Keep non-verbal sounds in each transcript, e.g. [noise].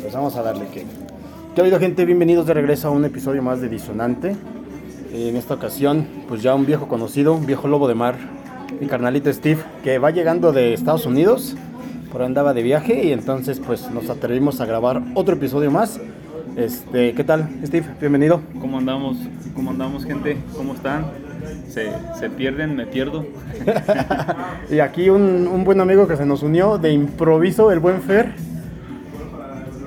Pues vamos a darle que. ¿Qué ha habido, gente? Bienvenidos de regreso a un episodio más de Disonante. En esta ocasión, pues ya un viejo conocido, un viejo lobo de mar, mi carnalito Steve, que va llegando de Estados Unidos, por andaba de viaje y entonces pues nos atrevimos a grabar otro episodio más. Este, ¿qué tal, Steve? Bienvenido. ¿Cómo andamos? ¿Cómo andamos, gente? ¿Cómo están? ¿Se, se pierden? ¿Me pierdo? [laughs] y aquí un, un buen amigo que se nos unió de improviso, el buen Fer.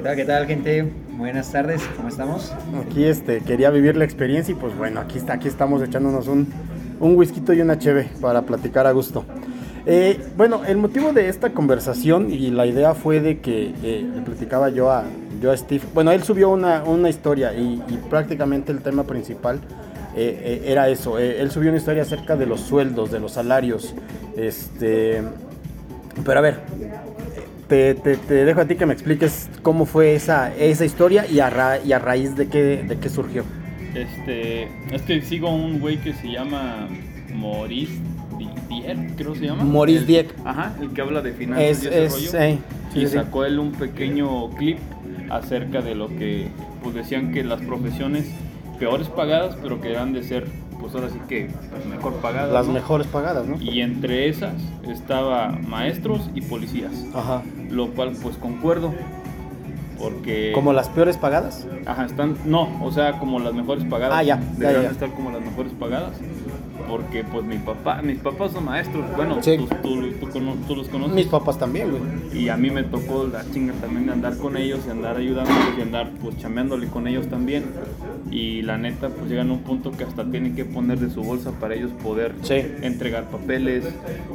¿Qué tal, qué tal, gente? Buenas tardes, ¿cómo estamos? Aquí este, quería vivir la experiencia y pues bueno, aquí, está, aquí estamos echándonos un, un whisky y una cheve para platicar a gusto. Eh, bueno, el motivo de esta conversación y la idea fue de que eh, le platicaba yo a, yo a Steve. Bueno, él subió una, una historia y, prácticamente el tema principal eh, era eso. Él subió una historia acerca de los sueldos, de los salarios. Este, pero a ver, te, te, te, dejo a ti que me expliques cómo fue esa, esa historia y a, ra, y a raíz de qué, de qué surgió. Este, es que sigo a un güey que se llama Maurice Dieck, creo que se llama. Maurice Dieck. Ajá, el que habla de finanzas es, y ese es, rollo. eh, y sí, sacó él un pequeño clip acerca de lo que pues decían que las profesiones peores pagadas, pero que eran de ser, pues ahora sí que mejor pagadas. Las ¿no? mejores pagadas, ¿no? Y entre esas estaba maestros y policías. Ajá. Lo cual pues concuerdo. Porque... ¿Como las peores pagadas? Ajá, están... No, o sea, como las mejores pagadas. Ah, ya, ya, ya. estar como las mejores pagadas. Porque pues mi papá, mis papás son maestros. Bueno, Sí. tú, tú- tú cono- tú los conoces. Mis papás también, güey. Y a mí me tocó la chinga también de andar con ellos y andar ayudándoles y andar pues chameándole con ellos también. Y la neta pues llegan a un punto que hasta tienen que poner de su bolsa para ellos poder Sí. entregar papeles,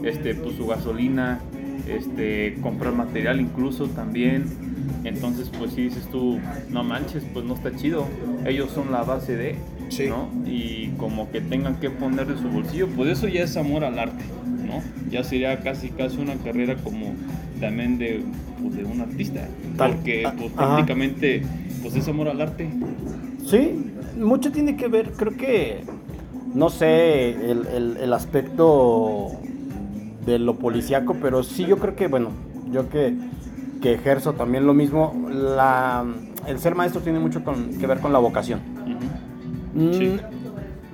este pues su gasolina, este comprar material incluso también. Entonces pues si dices tú, no manches, pues no está chido. Ellos son la base de, Sí. ¿no? Y como que tengan que poner de su bolsillo, pues eso ya es amor al arte, ¿no? Ya sería casi casi una carrera como también de, pues, de un artista, Tal- porque ah, pues prácticamente pues es amor al arte. Sí, mucho tiene que ver, creo que, no sé, el, el- el aspecto de lo policíaco, pero sí yo creo que, bueno, yo que, que ejerzo también lo mismo, la, el ser maestro tiene mucho con- que ver con la vocación. Sí. Mm,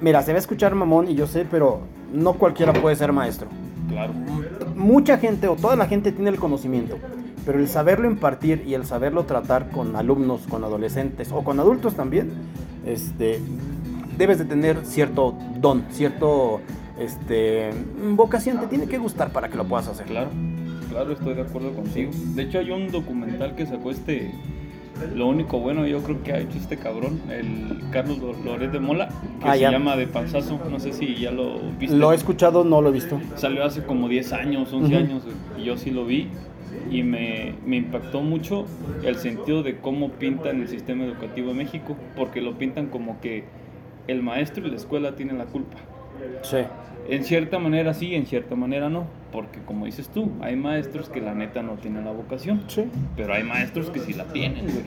Mira, se va a escuchar mamón y yo sé, pero no cualquiera puede ser maestro. Claro. mucha gente o toda la gente tiene el conocimiento, pero el saberlo impartir y el saberlo tratar con alumnos, con adolescentes o con adultos también, este, debes de tener cierto don, cierto este, vocación, te tiene que gustar para que lo puedas hacer. Claro, claro, estoy de acuerdo contigo. De hecho, hay un documental que sacó este. Lo único bueno, yo creo que ha hecho este cabrón, el Carlos Lo- Loret de Mola, que Ah, se ya. llama De Panzazo. No sé si ya lo viste. Lo he escuchado, no lo he visto. Salió hace como 10 años, 11 Ujú. años, y yo sí lo vi. Y me, me impactó mucho el sentido de cómo pintan el sistema educativo en México, porque lo pintan como que el maestro y la escuela tienen la culpa. Sí. En cierta manera sí, en cierta manera no, porque como dices tú, hay maestros que la neta no tienen la vocación, Sí. pero hay maestros que sí la tienen, güey.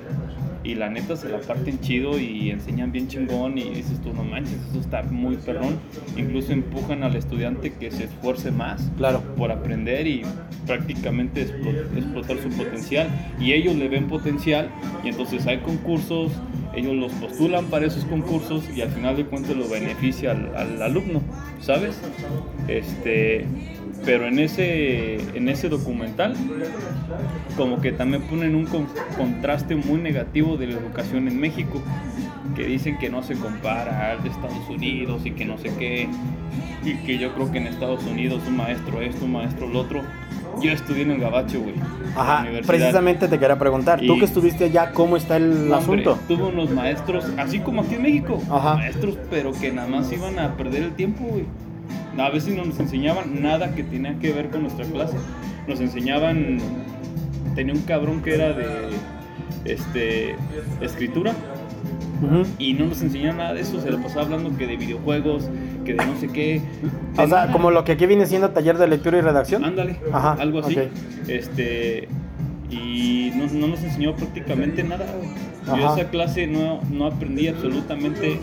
Y la neta se la parten chido y enseñan bien chingón y dices tú, no manches, eso está muy perrón. Incluso empujan al estudiante que se esfuerce más Claro. por aprender y prácticamente explo- explotar su potencial. Y ellos le ven potencial y entonces hay concursos, ellos los postulan para esos concursos y al final de cuentas lo beneficia al, al alumno, ¿sabes? Este, pero en ese, en ese documental como que también ponen un con- contraste muy negativo de la educación en México, que dicen que no se compara al de Estados Unidos y que no sé qué, y que yo creo que en Estados Unidos un maestro esto, un maestro lo otro. Yo estudié en el Gabacho, güey. Ajá, precisamente te quería preguntar, tú que estuviste allá, ¿cómo está el hombre, asunto? Tuve unos maestros, así como aquí en México, Ajá. maestros, pero que nada más iban a perder el tiempo, güey. A veces no nos enseñaban nada que tenía que ver con nuestra clase. Nos enseñaban, tenía un cabrón que era de este escritura Ujú. y no nos enseñaba nada de eso, se lo pasaba hablando que de videojuegos, que de no sé qué. O sea, nada. como lo que aquí viene siendo taller de lectura y redacción. Ándale, Ajá, algo así. Este, y no, no nos enseñó prácticamente nada. Yo esa clase no, no aprendí absolutamente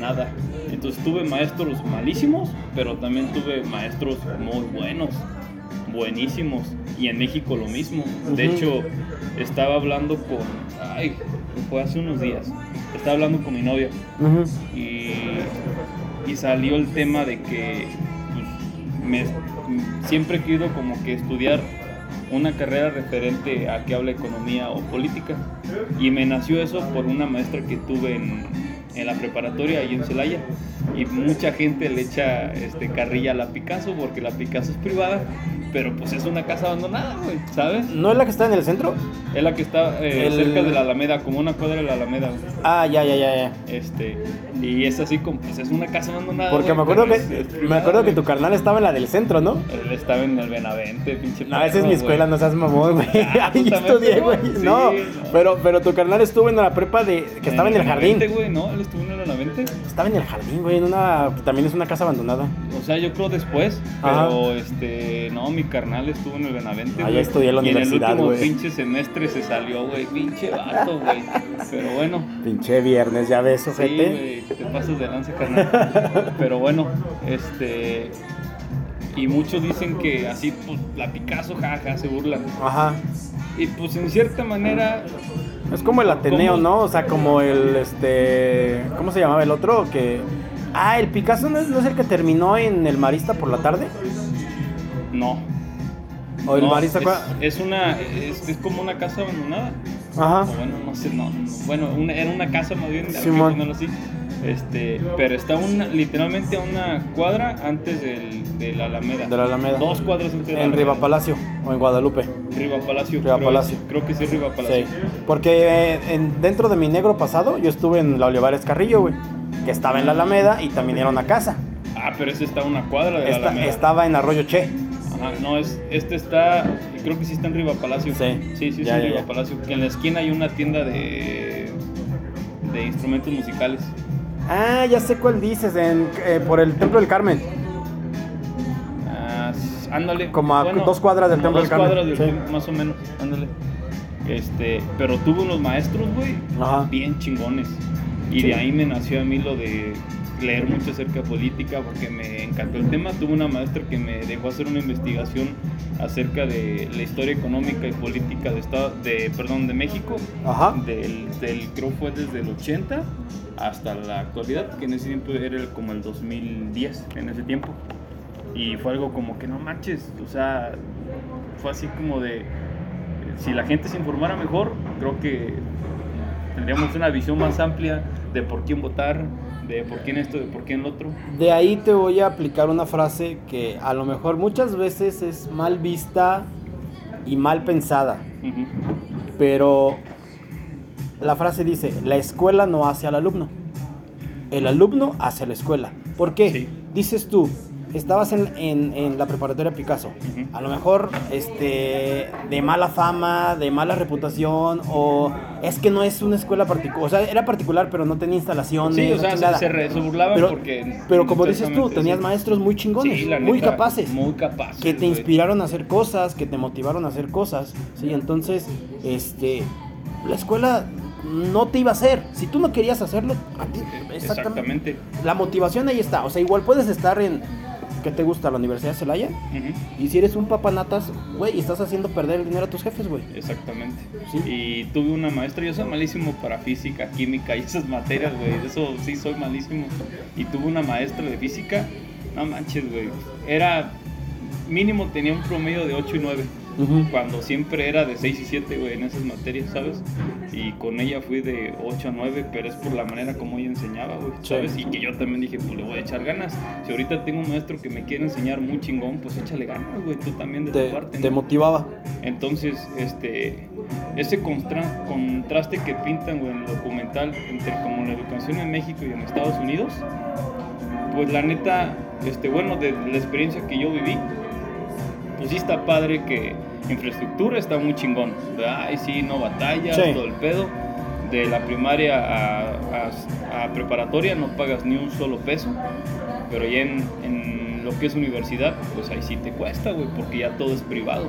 nada. Entonces tuve maestros malísimos, pero también tuve maestros muy buenos, buenísimos. Y en México lo mismo. De hecho, estaba hablando con. Ay, fue hace unos días. Estaba hablando con mi novia Ujú. y, y salió el tema de que pues, me, siempre he querido como que estudiar una carrera referente a que habla economía o política. Y me nació eso por una maestra que tuve en, en la preparatoria ahí en Celaya y mucha gente le echa este carrilla a la Picasso porque la Picasso es privada pero pues es una casa abandonada güey ¿sabes? ¿No es la que está en el centro? es la que está eh, El- cerca de la Alameda como una cuadra de la Alameda güey. Ah, ya, ya, ya, ya. Este, y es así como, pues es una casa abandonada. Porque güey, me acuerdo que es- es me acuerdo que tu carnal estaba en la del centro, ¿no? Él estaba en el Benavente, pinche. No, esa es mi escuela, no seas mamón, güey. [laughs] Ah, [laughs] Ahí estudié, güey. Sí, no, no. pero pero tu carnal estuvo en la prepa de que estaba en el jardín. Güey, no, él estuvo en el Benavente. Estaba en el jardín, güey, en una también es una casa abandonada. O sea, yo creo después, Ajá. pero este, no, mi carnal estuvo en el Benavente. Güey. estudié en la y universidad, en el último güey. pinche semestre se salió, güey, pinche vato, güey. Pero bueno. Pinche viernes, ya ves, Sí, ojete. güey, te pasas de lanza, carnal. Pero bueno, este. Y muchos dicen que así, pues, la Picasso, jaja, se burlan. Ajá. Y pues, en cierta manera, Es como el Ateneo. ¿no? O sea, como el este ¿cómo se llamaba el otro? Que Ah, el Picasso no es, no es el que terminó en el Marista por la tarde. no. O el No, Marista es, es una. Es, es como una casa abandonada. Ajá. O bueno, no sé, no. no. Bueno, una- era una casa más bien, ponerlo así. Este, pero está una, literalmente a una cuadra antes del, de la Alameda. De la Alameda. Dos cuadras antes de la En. Riva Palacio o en Guadalupe. Riva Palacio. Riva creo, Palacio. Creo que sí Riva Palacio. Sí. Porque eh, en- dentro de mi negro pasado yo estuve en la Olivares Carrillo, güey, que estaba en la Alameda y también era una casa. Ah, pero este está a una cuadra de la Esta- Alameda. estaba en Arroyo Che. Ajá, no, es, este está, creo que sí está en Riva Palacio. Sí. Sí, sí, Ya, en ya, Riva ya. Palacio. Que en la esquina hay una tienda de, de instrumentos musicales. Ah, ya sé cuál dices, en, eh, por el Templo del Carmen. Ah, s- ándale. Como a dos cuadras del como Templo dos del Carmen. cuadras del Sí. templo, más o menos, ándale. Este, pero tuve unos maestros, güey, Ajá. bien chingones. Y Sí. de ahí me nació a mí lo de leer mucho acerca de política porque me encantó el tema. Tuve una maestra que me dejó hacer una investigación acerca de la historia económica y política de estado, de perdón, de México, Ajá. del, del creo fue desde el 80 hasta la actualidad, que en ese tiempo era como el 2010 en ese tiempo. Y fue algo como que no manches, o sea, fue así como de si la gente se informara mejor, creo que tendríamos una visión más amplia de por quién votar, de por quién esto, de por quién lo otro. De ahí te voy a aplicar una frase que a lo mejor muchas veces es mal vista y mal pensada, pero la frase dice, la escuela no hace al alumno, el alumno hace a la escuela. ¿Por qué? Sí. Dices tú, estabas en, en- en la preparatoria Picasso, a lo mejor este, de mala fama, de mala reputación, o es que no es una escuela particular, o sea, era particular pero no tenía instalaciones. Sí, o sea, se, chingada. se re- se burlaban Pero- porque... Pero como dices tú, tenías sí. maestros muy chingones, Sí, la muy neta, capaces, Muy capaces. que te güey. inspiraron a hacer cosas, que te motivaron a hacer cosas, ¿sí? Entonces, este, la escuela no te iba a hacer. Si tú no querías hacerlo, a ti- exactamente. Exactamente. La motivación ahí está. O sea, igual puedes estar en, ¿qué te gusta? La Universidad de Celaya. Y si eres un papanatas, güey, estás haciendo perder el dinero a tus jefes, güey. Exactamente. Sí. Y tuve una maestra, yo soy malísimo para física, química y esas materias, güey. de Eso sí soy malísimo. Y tuve una maestra de física, no manches, güey. Era, mínimo tenía un promedio de 8 y 9. Cuando siempre era de 6 y 7, güey, en esas materias, ¿sabes? Y con ella fui de 8 a 9, pero es por la manera como ella enseñaba, güey, Sí. ¿sabes? Y que yo también dije, pues le voy a echar ganas. Si ahorita tengo un maestro que me quiere enseñar muy chingón, pues échale ganas, güey, tú también de Te, tu parte. te ¿no? motivaba. Entonces, este, ese contraste que pintan güey, en el documental entre como la educación en México y en Estados Unidos, pues la neta, este, bueno, de la experiencia que yo viví, pues sí está padre que infraestructura está muy chingón. Ay, sí, no batallas, Sí. todo el pedo. De la primaria a, a- a preparatoria no pagas ni un solo peso, pero ya en, en lo que es universidad, pues ahí sí te cuesta, güey, porque ya todo es privado.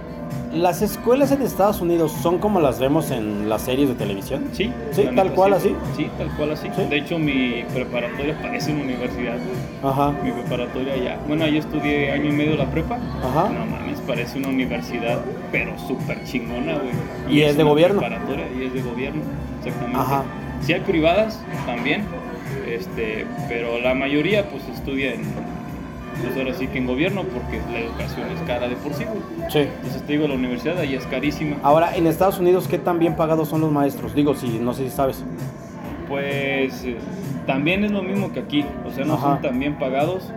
¿Las escuelas en Estados Unidos son como las vemos en las series de televisión? Sí, Sí, tal neta, cual sí, así. Sí, tal cual así. Sí. De hecho, mi preparatoria [laughs] parece una universidad. güey. Ajá. Mi preparatoria ya. Bueno, ahí estudié año y medio la prepa. Ajá. No mames, parece una universidad, pero súper chingona, güey. Y es de gobierno. Y es de gobierno, exactamente. Ajá. Sí hay privadas también, este, pero la mayoría pues estudia en, pues ahora sí que en gobierno porque la educación es cara de por sí, güey. Sí. Entonces te digo, la universidad ahí es carísima. Ahora, en Estados Unidos, ¿qué tan bien pagados son los maestros? Digo, si no sé si sabes. Pues eh, también es lo mismo que aquí, o sea, no Ajá. son tan bien pagados,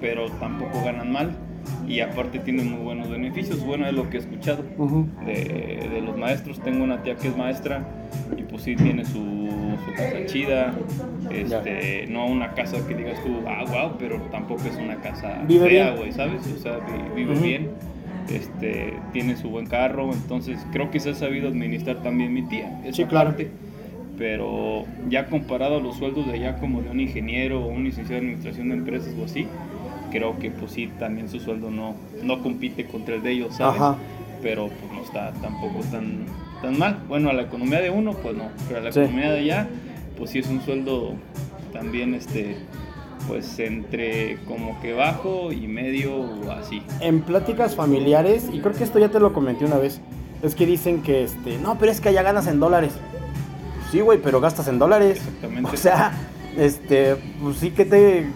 pero tampoco ganan mal y aparte tienen muy buenos beneficios. Bueno, es lo que he escuchado de, de los maestros. Tengo una tía que es maestra y pues sí tiene su, su casa chida, este, no una casa que digas tú, ah, wow, pero tampoco es una casa Vive fea, güey, ¿sabes? O sea, vi- vive Ujú. bien. Este, tiene su buen carro, entonces creo que se ha sabido administrar también mi tía. Sí, claro. parte pero ya comparado a los sueldos de allá como de un ingeniero o un licenciado en administración de empresas o así, creo que pues sí, también su sueldo no, no compite contra el de ellos, ¿sabes? Ajá. Pero pues no está tampoco tan, tan mal. Bueno, a la economía de uno, pues no, pero a la Sí. economía de allá, pues sí es un sueldo también, este, pues entre como que bajo y medio o así. En pláticas familiares, y creo que esto ya te lo comenté una vez, es que dicen que, este, no, pero es que allá ganas en dólares. Sí, güey, pero gastas en dólares. Exactamente. O sea, este, pues sí que te...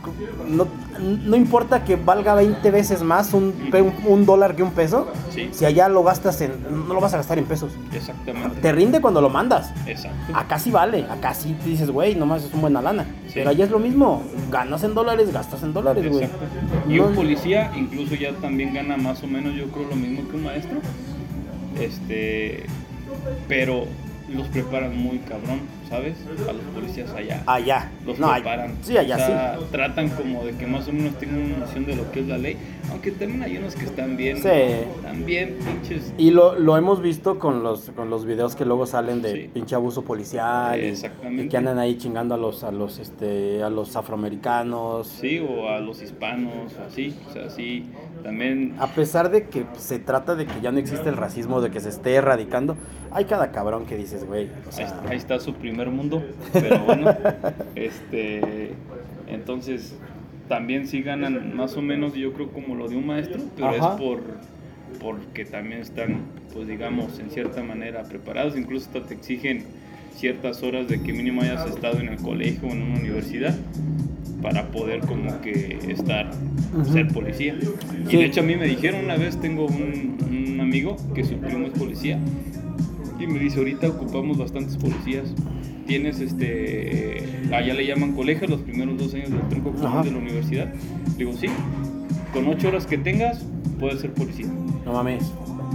No, no importa que valga 20 veces más un, un, un dólar que un peso, Sí, si allá lo gastas en... No lo vas a gastar en pesos. exactamente. Te rinde cuando lo mandas. Exacto. Acá sí vale, acá sí te dices, güey, nomás es una buena lana. Sí. Pero allá es lo mismo, ganas en dólares, gastas en dólares, güey. Exacto. Y No- un policía incluso ya también gana más o menos, yo creo, lo mismo que un maestro. Este, pero los preparan muy cabrón, ¿sabes? A los policías allá. Allá. Los no, preparan. Sí, allá O sea, sí. Tratan como de que más o menos tengan una noción de lo que es la ley. Aunque también hay unos que están bien. Sí. Están bien pinches. Y lo, lo hemos visto con los, con los videos que luego salen de Sí. pinche abuso policial. y- Exactamente. Y, que andan ahí chingando a los, a los, este, a los afroamericanos. Sí, o a los hispanos, así. O sea, sí. También. A pesar de que se trata de que ya no existe el racismo, de que se esté erradicando, hay cada cabrón que dices, güey. O Ahí sea, está, ahí está su primer mundo, pero bueno, este, entonces también sí ganan más o menos, yo creo como lo de un maestro, pero Ajá. es por porque también están, pues digamos, en cierta manera preparados, incluso hasta te exigen ciertas horas de que mínimo hayas estado en el colegio o en una universidad para poder como que estar, ser policía. Sí. Y de hecho a mí me dijeron una vez, tengo un, un amigo que su primo es policía y me dice, ahorita ocupamos bastantes policías. Tienes este, allá le llaman colegio los primeros dos años del tronco común de la universidad. Digo, sí, con ocho horas que tengas, puedes ser policía. no mames.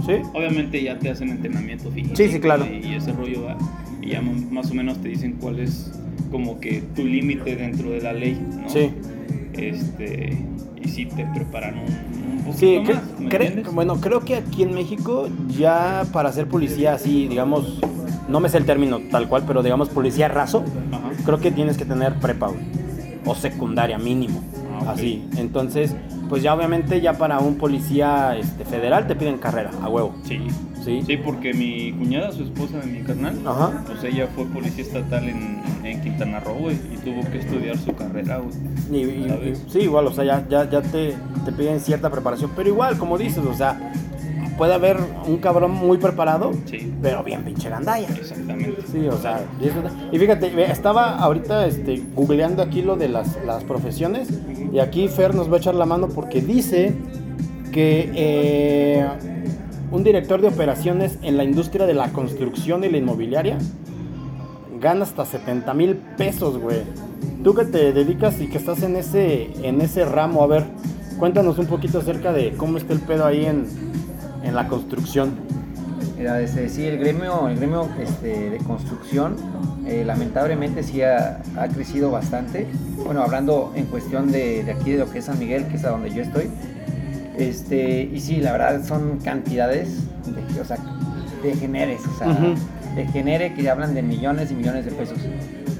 ¿Sí? Obviamente ya te hacen entrenamiento físico. Sí, sí, claro. Y, y ese rollo va. Y ya más o menos te dicen cuál es como que tu límite dentro de la ley, ¿no? Sí. Este, y sí te preparan un, un poquito Sí, más, ¿me cre- entiendes? bueno, creo que aquí en México ya para ser policía así, digamos, no me sé el término tal cual, pero digamos policía raso, Ajá. creo que tienes que tener prepa, güey, o secundaria mínimo, Ah, así. Entonces, pues ya obviamente ya para un policía este, federal te piden carrera, a huevo, Sí. ¿sí? Sí, porque mi cuñada, su esposa de mi carnal, Ajá. pues ella fue policía estatal en, en Quintana Roo, güey, y tuvo que estudiar su carrera, güey. Sí, igual, o sea, ya, ya, ya te, te piden cierta preparación, pero igual, como dices, o sea, puede haber un cabrón muy preparado, Sí, pero bien pinche gandalla. exactamente. Sí, o sea, y fíjate, estaba ahorita este, googleando aquí lo de las, las profesiones y aquí Fer nos va a echar la mano porque dice que eh, un director de operaciones en la industria de la construcción y la inmobiliaria gana hasta 70 mil pesos, güey. Tú que te dedicas y que estás en ese, en ese ramo, a ver, cuéntanos un poquito acerca de cómo está el pedo ahí en, en la construcción. Este, sí, el gremio, el gremio este, de construcción, eh, lamentablemente sí ha, ha crecido bastante. Bueno, hablando en cuestión de, de aquí, de lo que es San Miguel, que es a donde yo estoy. Este, y sí, la verdad son cantidades, de, o sea, de generes, o sea, de genere que hablan de millones y millones de pesos.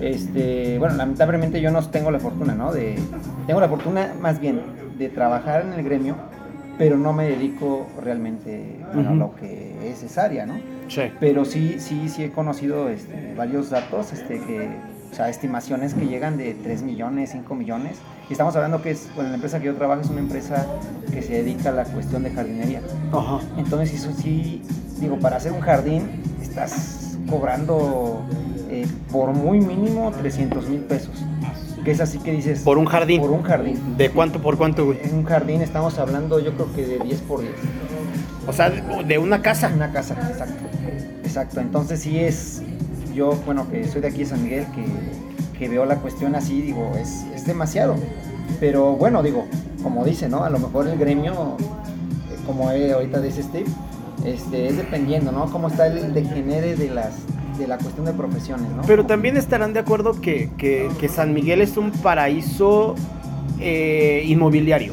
Este, bueno, lamentablemente yo no tengo la fortuna, ¿no? De, tengo la fortuna más bien de trabajar en el gremio pero no me dedico realmente bueno, a lo que es esa área, ¿no? Sí. Pero sí, sí, sí he conocido este, varios datos, este, que, o sea, estimaciones que llegan de 3 millones, 5 millones. Y estamos hablando que es, bueno, la empresa que yo trabajo es una empresa que se dedica a la cuestión de jardinería. Ajá. Entonces, eso sí, digo, para hacer un jardín estás cobrando eh, por muy mínimo 300 mil pesos. Que es así que dices... Por un jardín. Por un jardín. ¿De cuánto por cuánto, güey? En un jardín estamos hablando yo creo que de 10 por 10. O sea, de- una casa. Una casa, exacto. Exacto. Entonces sí es, yo, bueno, que soy de aquí de San Miguel, que, que veo la cuestión así, digo, es, es demasiado. Pero bueno, digo, como dice, ¿no? A lo mejor el gremio, eh, como eh, ahorita dice Steve, este, es dependiendo, ¿no? Cómo está el degenere de las de la cuestión de profesiones, ¿no? Pero también estarán de acuerdo que, que- que San Miguel es un paraíso eh, inmobiliario.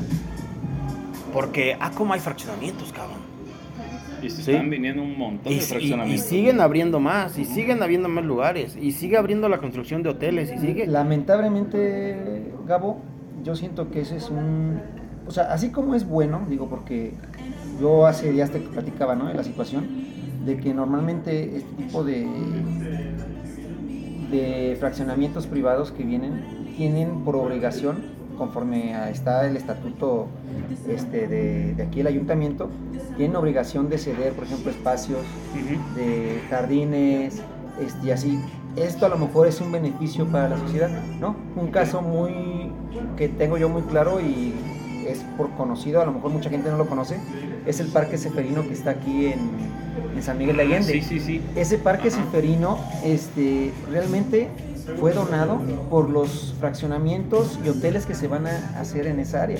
Porque, ah, como hay fraccionamientos, cabrón. Y se Sí. están viniendo un montón Y, de y- y fraccionamientos. siguen abriendo más, y siguen habiendo más lugares, y sigue abriendo la construcción de hoteles, y sigue. Lamentablemente, Gabo, yo siento que ese es un... O sea, así como es bueno, digo, porque yo hace días te platicaba, ¿no? De la situación, de que normalmente este tipo de, de fraccionamientos privados que vienen, tienen por obligación, conforme a- está el estatuto este, de, de aquí el ayuntamiento, tienen obligación de ceder, por ejemplo, espacios de jardines este, y así. Esto a lo mejor es un beneficio para la sociedad, ¿no? Un caso muy que tengo yo muy claro y es por conocido, a lo mejor mucha gente no lo conoce, es el Parque Seferino que está aquí en, en San Miguel de Allende. Sí, sí, sí. Ese parque Ajá. Este, realmente fue donado por los fraccionamientos y hoteles que se van a hacer en esa área.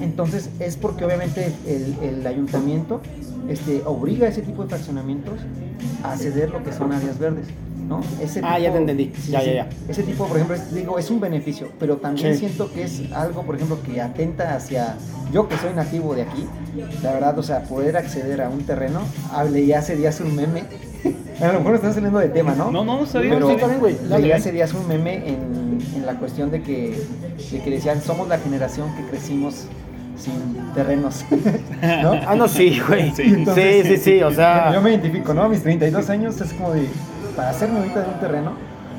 Entonces es porque obviamente el, el ayuntamiento este, obliga a ese tipo de fraccionamientos a ceder lo que son áreas verdes. ¿no? Ese Ah, ya te entendí. Ya, ya, ya. Ese tipo, por ejemplo, es- digo, es un beneficio, pero también Sí. siento que es algo, por ejemplo, que atenta hacia, yo que soy nativo de aquí, la verdad, o sea, poder acceder a un terreno, hablé ya hace días un meme, [laughs] a lo mejor está saliendo de tema, ¿no? No, no, no sabía. Pero también, güey. hace días un meme en, en la cuestión de que, de que decían, somos la generación que crecimos sin terrenos, ¿no? Ah, no, sí, güey. Sí, Sí, Entonces, sí, sí, o sea. Yo me identifico, ¿no? A mis 32 años es como de, para hacerme ahorita de un terreno,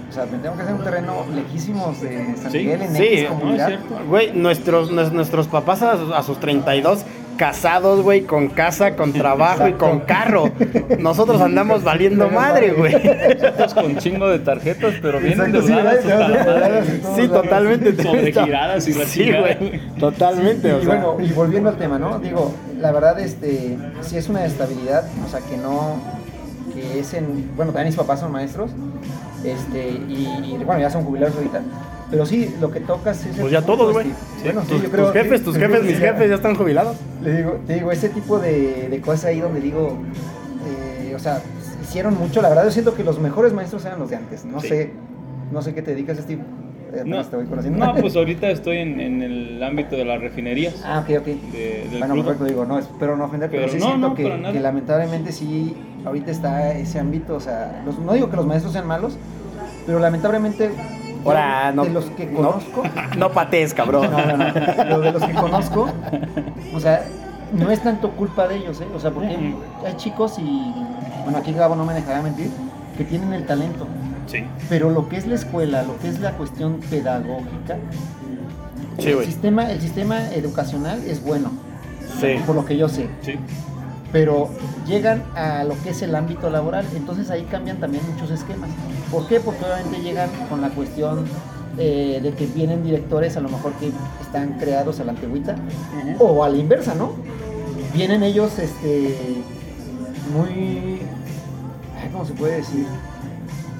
o sea, me tengo que hacer un terreno lejísimos de San Sí, Miguel en sí, X no, es comunidad. cierto. Güey, nuestros, nues- nuestros papás a, a sus 32 casados, güey, con casa, con trabajo y con carro. Nosotros andamos valiendo madre, güey. Nosotros con chingo de tarjetas, pero sí, endeudadas todo. Sí, totalmente. Sobregiradas y la Sí, güey. Totalmente, o y sea. bueno, y volviendo al tema, ¿no? Digo, la verdad, este, si es una estabilidad, o sea, que no, que es en, bueno, también mis papás son maestros, este, y, y, bueno, ya son jubilados ahorita, pero sí, lo que tocas es... Pues ya todos, güey. Sí, Bueno, sí, tus, yo creo- tus jefes, tus sí, jefes, sí, mis [laughs] jefes ya están jubilados. Le digo, te digo, ese tipo de, de cosas ahí donde digo, eh, o sea, hicieron mucho, la verdad yo siento que los mejores maestros eran los de antes, no Sí. sé, no sé qué te dedicas, Steve, No, te voy conociendo. no, pues [laughs] ahorita estoy en, en el ámbito de las refinerías. Ah, ok, ok. de- del bueno, perfecto, digo, no, espero no ofender, pero, Pero sí no, siento no, que, que lamentablemente sí, ahorita está ese ámbito, o sea, los- no digo que los maestros sean malos, pero lamentablemente yo Ahora, no. de los que no- conozco, No, patees, cabrón. no, no, no, pero de los que conozco, o sea, no es tanto culpa de ellos, ¿eh? O sea, porque hay, chicos y, bueno, aquí Gabo no me dejará mentir, que tienen el talento, Sí. pero lo que es la escuela, lo que es la cuestión pedagógica, Sí, el, güey. sistema, el sistema educacional es bueno, Sí. por lo que yo sé. Sí. Pero llegan a lo que es el ámbito laboral, entonces ahí cambian también muchos esquemas. ¿Por qué? Porque obviamente llegan con la cuestión eh, de que vienen directores a lo mejor que están creados a la antigüita, o a la inversa, ¿no? Vienen ellos este, muy... ay, ¿Cómo se puede decir?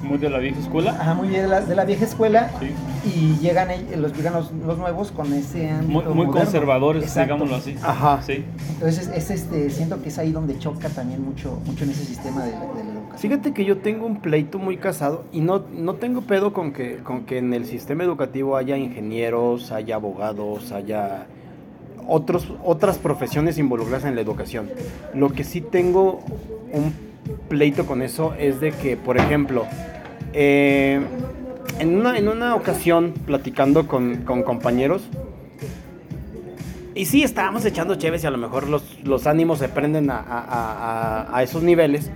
Muy de la vieja escuela. Ajá, muy de la, de la vieja escuela Sí. Y llegan, los, llegan los, los nuevos con ese ámbito Muy, conservadores, Exacto. digámoslo así. Ajá. Sí. Entonces, es, este, siento que es ahí donde choca también mucho, mucho en ese sistema de la, de la educación. Fíjate que yo tengo un pleito muy casado y no, no tengo pedo con que, con que en el sistema educativo haya ingenieros, haya abogados, haya otros, otras profesiones involucradas en la educación. Lo que sí tengo un pleito con eso es de que, por ejemplo, eh, en, una, en una ocasión platicando con, con compañeros, Y sí, estábamos echando chéves y a lo mejor los, los ánimos se prenden a, a- a- a esos niveles.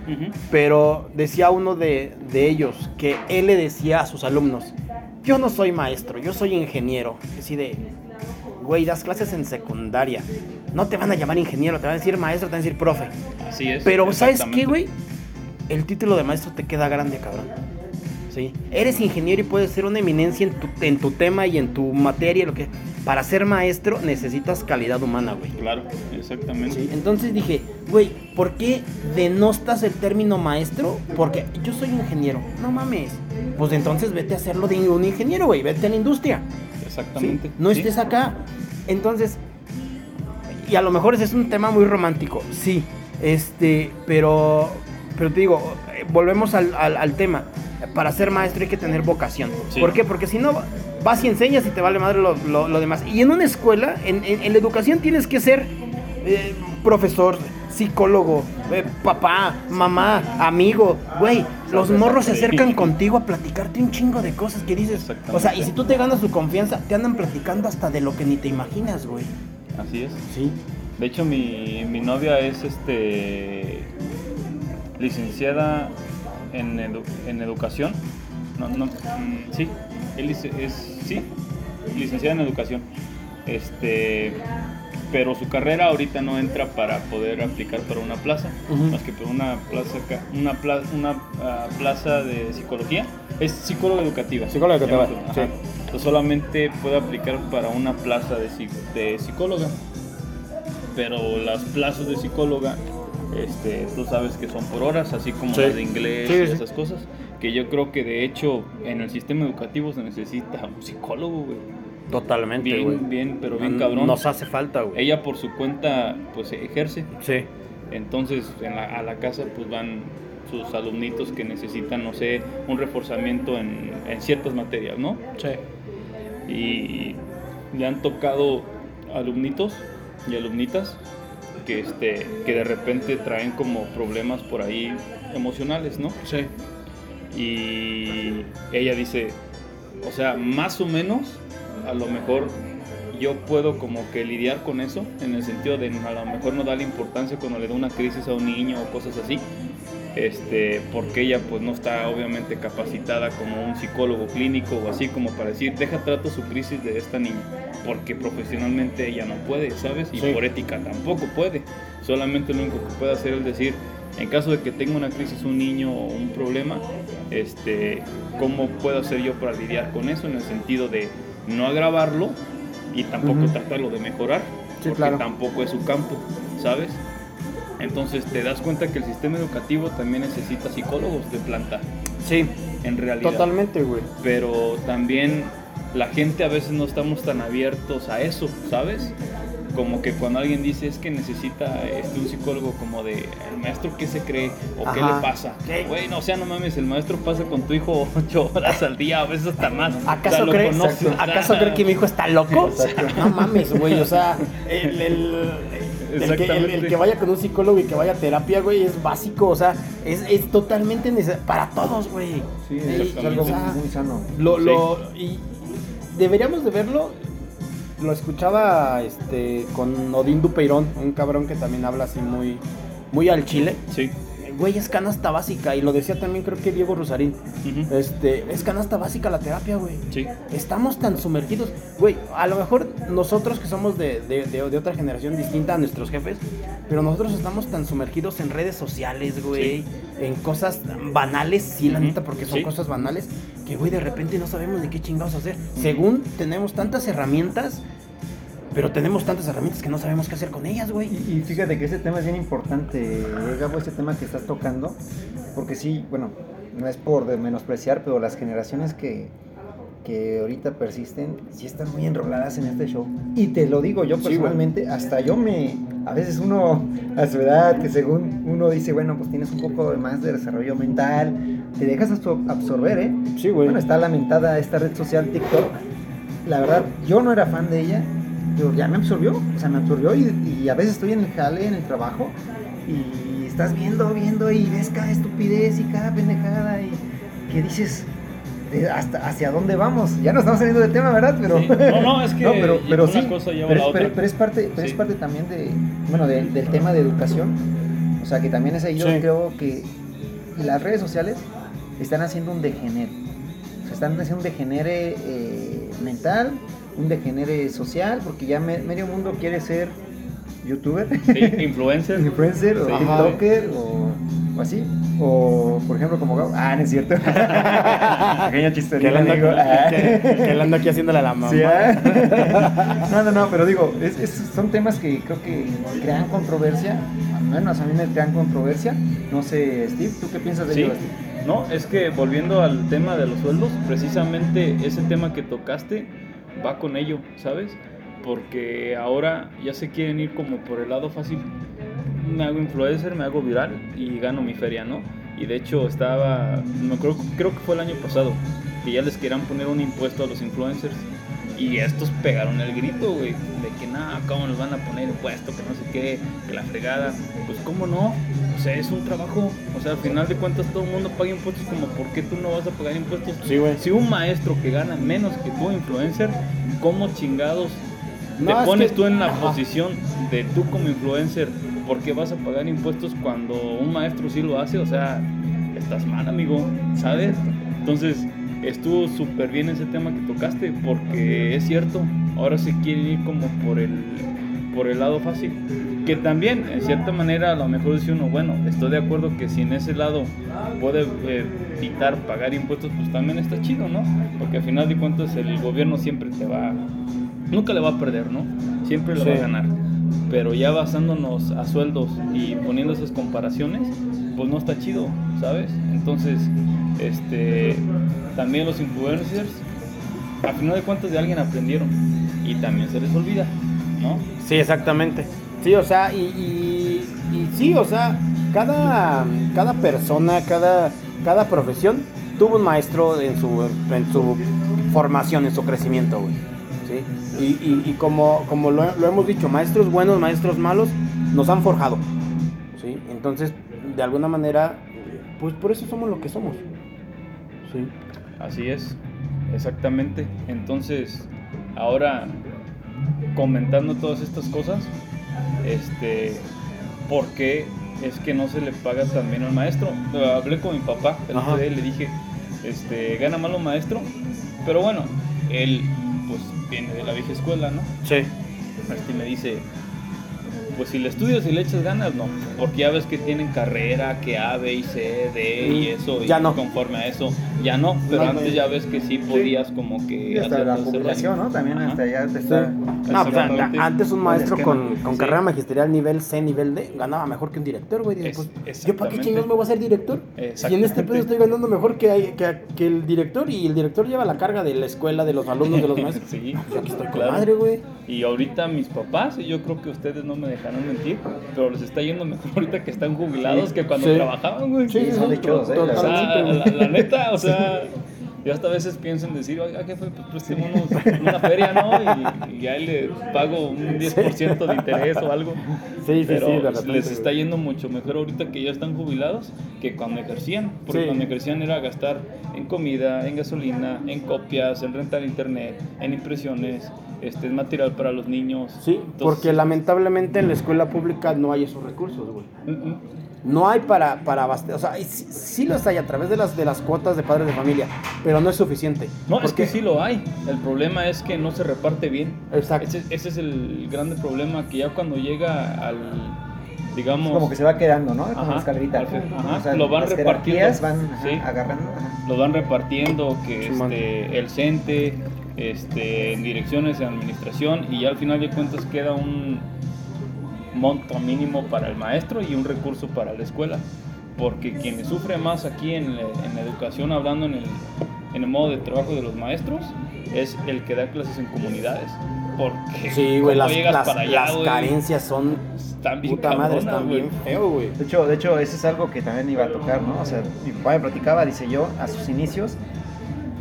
Pero decía uno de, de ellos que él le decía a sus alumnos, yo no soy maestro, yo soy ingeniero. Así de, güey, das clases en secundaria. No te van a llamar ingeniero, te van a decir maestro, te van a decir profe. Así es. Pero ¿sabes qué, güey? El título de maestro te queda grande, cabrón. ¿Sí? Eres ingeniero y puedes ser una eminencia en tu, en tu tema y en tu materia, lo que... Para ser maestro necesitas calidad humana, güey. Claro, exactamente. Sí, Entonces dije, güey, ¿por qué denostas el término maestro? Porque yo soy ingeniero. No mames. Pues entonces vete a hacerlo de un ingeniero, güey. Vete a la industria. ¿sí? Exactamente. No estés acá. Entonces, y a lo mejor ese es un tema muy romántico, sí. Este, pero, pero te digo, eh, volvemos al, al- al tema. Para ser maestro hay que tener vocación. Sí. ¿Por qué? Porque si no, vas y enseñas y te vale madre lo, lo- lo demás. Y en una escuela, en, en- en la educación tienes que ser eh, profesor, psicólogo, eh, papá, mamá, amigo. Güey, los morros se acercan contigo a platicarte un chingo de cosas que dices. Exactamente. O sea, y si tú te ganas su confianza, te andan platicando hasta de lo que ni te imaginas, güey. Así es. Sí. De hecho, mi, mi novia es este licenciada en, edu- en educación. No, no, mm, sí, él es, sí, licenciada en educación. Este, pero su carrera ahorita no entra para poder aplicar para una plaza, más que por una plaza, una, pla- una ah, plaza de psicología. Es psicóloga educativa. Psicóloga educativa, sí. Entonces, solamente puede aplicar para una plaza de, de psicóloga pero las plazas de psicóloga, este, tú sabes que son por horas, así como Sí. las de inglés Sí, y sí. esas cosas, que yo creo que de hecho en el sistema educativo se necesita un psicólogo, güey. Totalmente, güey. Bien, bien, pero bien cabrón. Nos hace falta, güey. Ella por su cuenta, pues ejerce, Sí. entonces en la- a la casa pues van sus alumnitos que necesitan, no sé, un reforzamiento en, en ciertas materias, ¿no? Sí. y le han tocado alumnitos y alumnitas que este que de repente traen como problemas por ahí emocionales, ¿no? Sí. Y ella dice, o sea, más o menos a lo mejor yo puedo como que lidiar con eso en el sentido de a lo mejor no darle importancia cuando le da una crisis a un niño o cosas así. Este, porque ella pues no está obviamente capacitada como un psicólogo clínico o así como para decir, deja trato su crisis de esta niña, porque profesionalmente ella no puede, ¿sabes? Y Sí. por ética tampoco puede. Solamente lo único que puede hacer es decir, en caso de que tenga una crisis un niño o un problema, este, ¿cómo puedo hacer yo para lidiar con eso? En el sentido de no agravarlo y tampoco tratarlo de mejorar, Sí, porque claro. tampoco es su campo, ¿sabes? Entonces te das cuenta que el sistema educativo también necesita psicólogos de planta, Sí. en realidad. Totalmente, güey. Pero también la gente a veces no estamos tan abiertos a eso, ¿sabes? Como que cuando alguien dice es que necesita este, un psicólogo como de el maestro qué se cree o qué le pasa. Güey, no, o sea, no mames, el maestro pasa con tu hijo [laughs] ocho horas al día, a veces hasta [laughs] más. O sea, ¿Acaso, cree, o sea, ¿Acaso cree que mi hijo está loco? No mames, güey. O sea, el, el- el que, el- que vaya con un psicólogo y que vaya a terapia, güey, es básico. O sea, es, es totalmente necesario para todos, güey. Sí, es algo o sea, muy sano. Lo, Sí. lo, y deberíamos de verlo. Lo escuchaba este con Odín Dupeirón, un cabrón que también habla así muy, muy al chile. Sí. Güey, es canasta básica. Y lo decía también creo que Diego Rosarín. Este, es canasta básica la terapia, güey. Sí. Estamos tan sumergidos. Güey, a lo mejor nosotros que somos de, de- de- de otra generación distinta a nuestros jefes, pero nosotros estamos tan sumergidos en redes sociales, güey, en cosas banales, sí, la neta, porque son Sí. cosas banales, que, güey, de repente no sabemos de qué chingados hacer. Según tenemos tantas herramientas, pero tenemos tantas herramientas que no sabemos qué hacer con ellas, güey. Y, y fíjate que ese tema es bien importante, Gabo, ese tema que estás tocando, porque sí, bueno, no es por menospreciar, pero las generaciones que, que ahorita persisten, sí están muy enroladas en este show. Y te lo digo yo Sí, personalmente, hasta yo me, a veces uno, a su edad, que según uno dice, bueno, pues tienes un poco de más de desarrollo mental, te dejas absor- absorber, ¿eh? Sí, güey. Bueno, está lamentada esta red social TikTok. La verdad, yo no era fan de ella, ya me absorbió. O sea, me absorbió y, y a veces estoy en el jale, en el trabajo, y estás viendo, viendo y ves cada estupidez y cada pendejada y que dices, de hasta hacia dónde vamos. Ya no estamos saliendo de tema, ¿verdad? Pero, Sí. No, no, es [laughs] que pero, pero una sí, cosa lleva a pero, la es- otra. pero- pero es parte, pero es parte también de, bueno, de- del tema de educación. O sea, que también es ahí yo Sí. creo que las redes sociales están haciendo un degenere. O sea, están haciendo un degenere eh, mental, un degenere social, porque ya me- medio mundo quiere ser youtuber. Sí, [laughs] influencer. influencer o Sí. tiktoker o, o así. O, por ejemplo, como Gabo. Ah, no es cierto. [laughs] Pequeño chiste. Que él anda, amigo. Que- que [laughs] él anda aquí haciéndole a la mamá. Sí, ¿ah? no, no, no, pero digo, es- es- son temas que creo que crean controversia. Al menos a mí me crean controversia. No sé, Steve, ¿tú qué piensas de ello? Steve? no, es que volviendo al tema de los sueldos, precisamente ese tema que tocaste va con ello, ¿sabes? Porque ahora ya se quieren ir como por el lado fácil. Me hago influencer, me hago viral y gano mi feria, ¿no? Y de hecho estaba, no creo, creo que fue el año pasado, que ya les querían poner un impuesto a los influencers. Y estos pegaron el grito, güey, de que nada, ¿cómo nos van a poner impuesto? Que no sé qué, que la fregada. Pues, ¿cómo no? O sea, es un trabajo. O sea, al final de cuentas todo el mundo paga impuestos, como ¿por qué tú no vas a pagar impuestos? Sí, güey. Si un maestro que gana menos que tú, influencer, ¿cómo chingados No, te es pones que- tú en la Ajá. posición de tú como influencer? ¿Por qué vas a pagar impuestos cuando un maestro sí lo hace? O sea, estás mal, amigo, ¿sabes? Entonces, estuvo súper bien ese tema que tocaste, porque es cierto, ahora se quieren ir como por el, por el lado fácil. Que también, en cierta manera, a lo mejor dice uno, bueno, estoy de acuerdo que si en ese lado puede eh, evitar pagar impuestos, pues también está chido, ¿no? Porque al final de cuentas el gobierno siempre te va, nunca le va a perder, ¿no? Siempre le va Sí. a ganar. Pero ya basándonos a sueldos y poniendo esas comparaciones, pues no está chido, ¿sabes? Entonces, este, también los influencers, al final de cuentas de alguien aprendieron y también se les olvida, ¿no? Sí, exactamente. Sí, o sea, y, y, y sí, o sea, cada, cada persona, cada, cada profesión tuvo un maestro en su, en su formación, en su crecimiento, güey. ¿sí? Y, y- y como, como lo, lo hemos dicho, maestros buenos, maestros malos, nos han forjado. ¿sí? Entonces, de alguna manera, pues por eso somos lo que somos. Sí. Así es, exactamente. Entonces, ahora comentando todas estas cosas, este, ¿por qué es que no se le paga también al maestro? Hablé con mi papá el le dije, este, gana malo maestro, pero bueno, él pues viene de la vieja escuela, ¿no? Sí. Este me dice, pues si le estudias y le echas ganas, no. Porque ya ves que tienen carrera, que A, B y C, D y Mm, eso. ya y no. conforme a eso, ya no. Pero No, antes ya ves que sí podías como que... Y hasta hacer la rollo. ¿no? También Ajá. hasta ya te Sí. está... No, pues, antes un maestro con, con Sí. carrera magisterial nivel C, nivel D, ganaba mejor que un director, güey. Pues, ¿yo para qué chingados me voy a ser director? Si en este pedo estoy ganando mejor que, hay- que, que el director y el director lleva la carga de la escuela, de los alumnos, de los [laughs] maestros. Sí, Pues aquí estoy con claro. madre, güey. Y ahorita mis papás, y yo creo que ustedes no me dejarán mentir, pero les está yendo mejor ahorita que están jubilados Sí. que cuando Sí. trabajaban, güey. Sí, sí, son dichosos, ¿eh? la neta, o sea, [laughs] yo hasta a veces pienso en decir, oiga, jefe, pues présteme unos- una feria, ¿no? Y, y ahí le pago un 10% de interés o algo. Sí, sí, Pero sí, de repente, les está yendo mucho mejor ahorita que ya están jubilados que cuando ejercían. Porque Sí. cuando ejercían era gastar en comida, en gasolina, en copias, en rentar internet, en impresiones, este, en material para los niños. Sí, Entonces, porque lamentablemente en la escuela pública no hay esos recursos, güey. Mm, mm. No hay para, para abastecer, o sea, sí, sí los hay a través de las, de las cuotas de padres de familia, pero no es suficiente. No, es que sí lo hay. El problema es que no se reparte bien. Exacto. Ese, ese es el grande problema, que ya cuando llega al, digamos, Como que se va quedando, ¿no? Como Ajá, escalerita. al ajá, O lo van las repartiendo. van ajá, Sí. agarrando. ajá. lo van repartiendo, que este, el CENTE, este, en direcciones, en administración, y ya al final de cuentas queda un monto mínimo para el maestro y un recurso para la escuela. Porque quien sufre más aquí en, la- en la educación, hablando en el, en el modo de trabajo de los maestros, es el que da clases en comunidades. Porque Sí, güey, las, llegas las- para allá, las güey, carencias son están bien puta madre, están bien feo, güey. De hecho, de hecho, eso es algo que también iba a tocar, ¿no? O sea, mi papá me platicaba, dice yo, a sus inicios.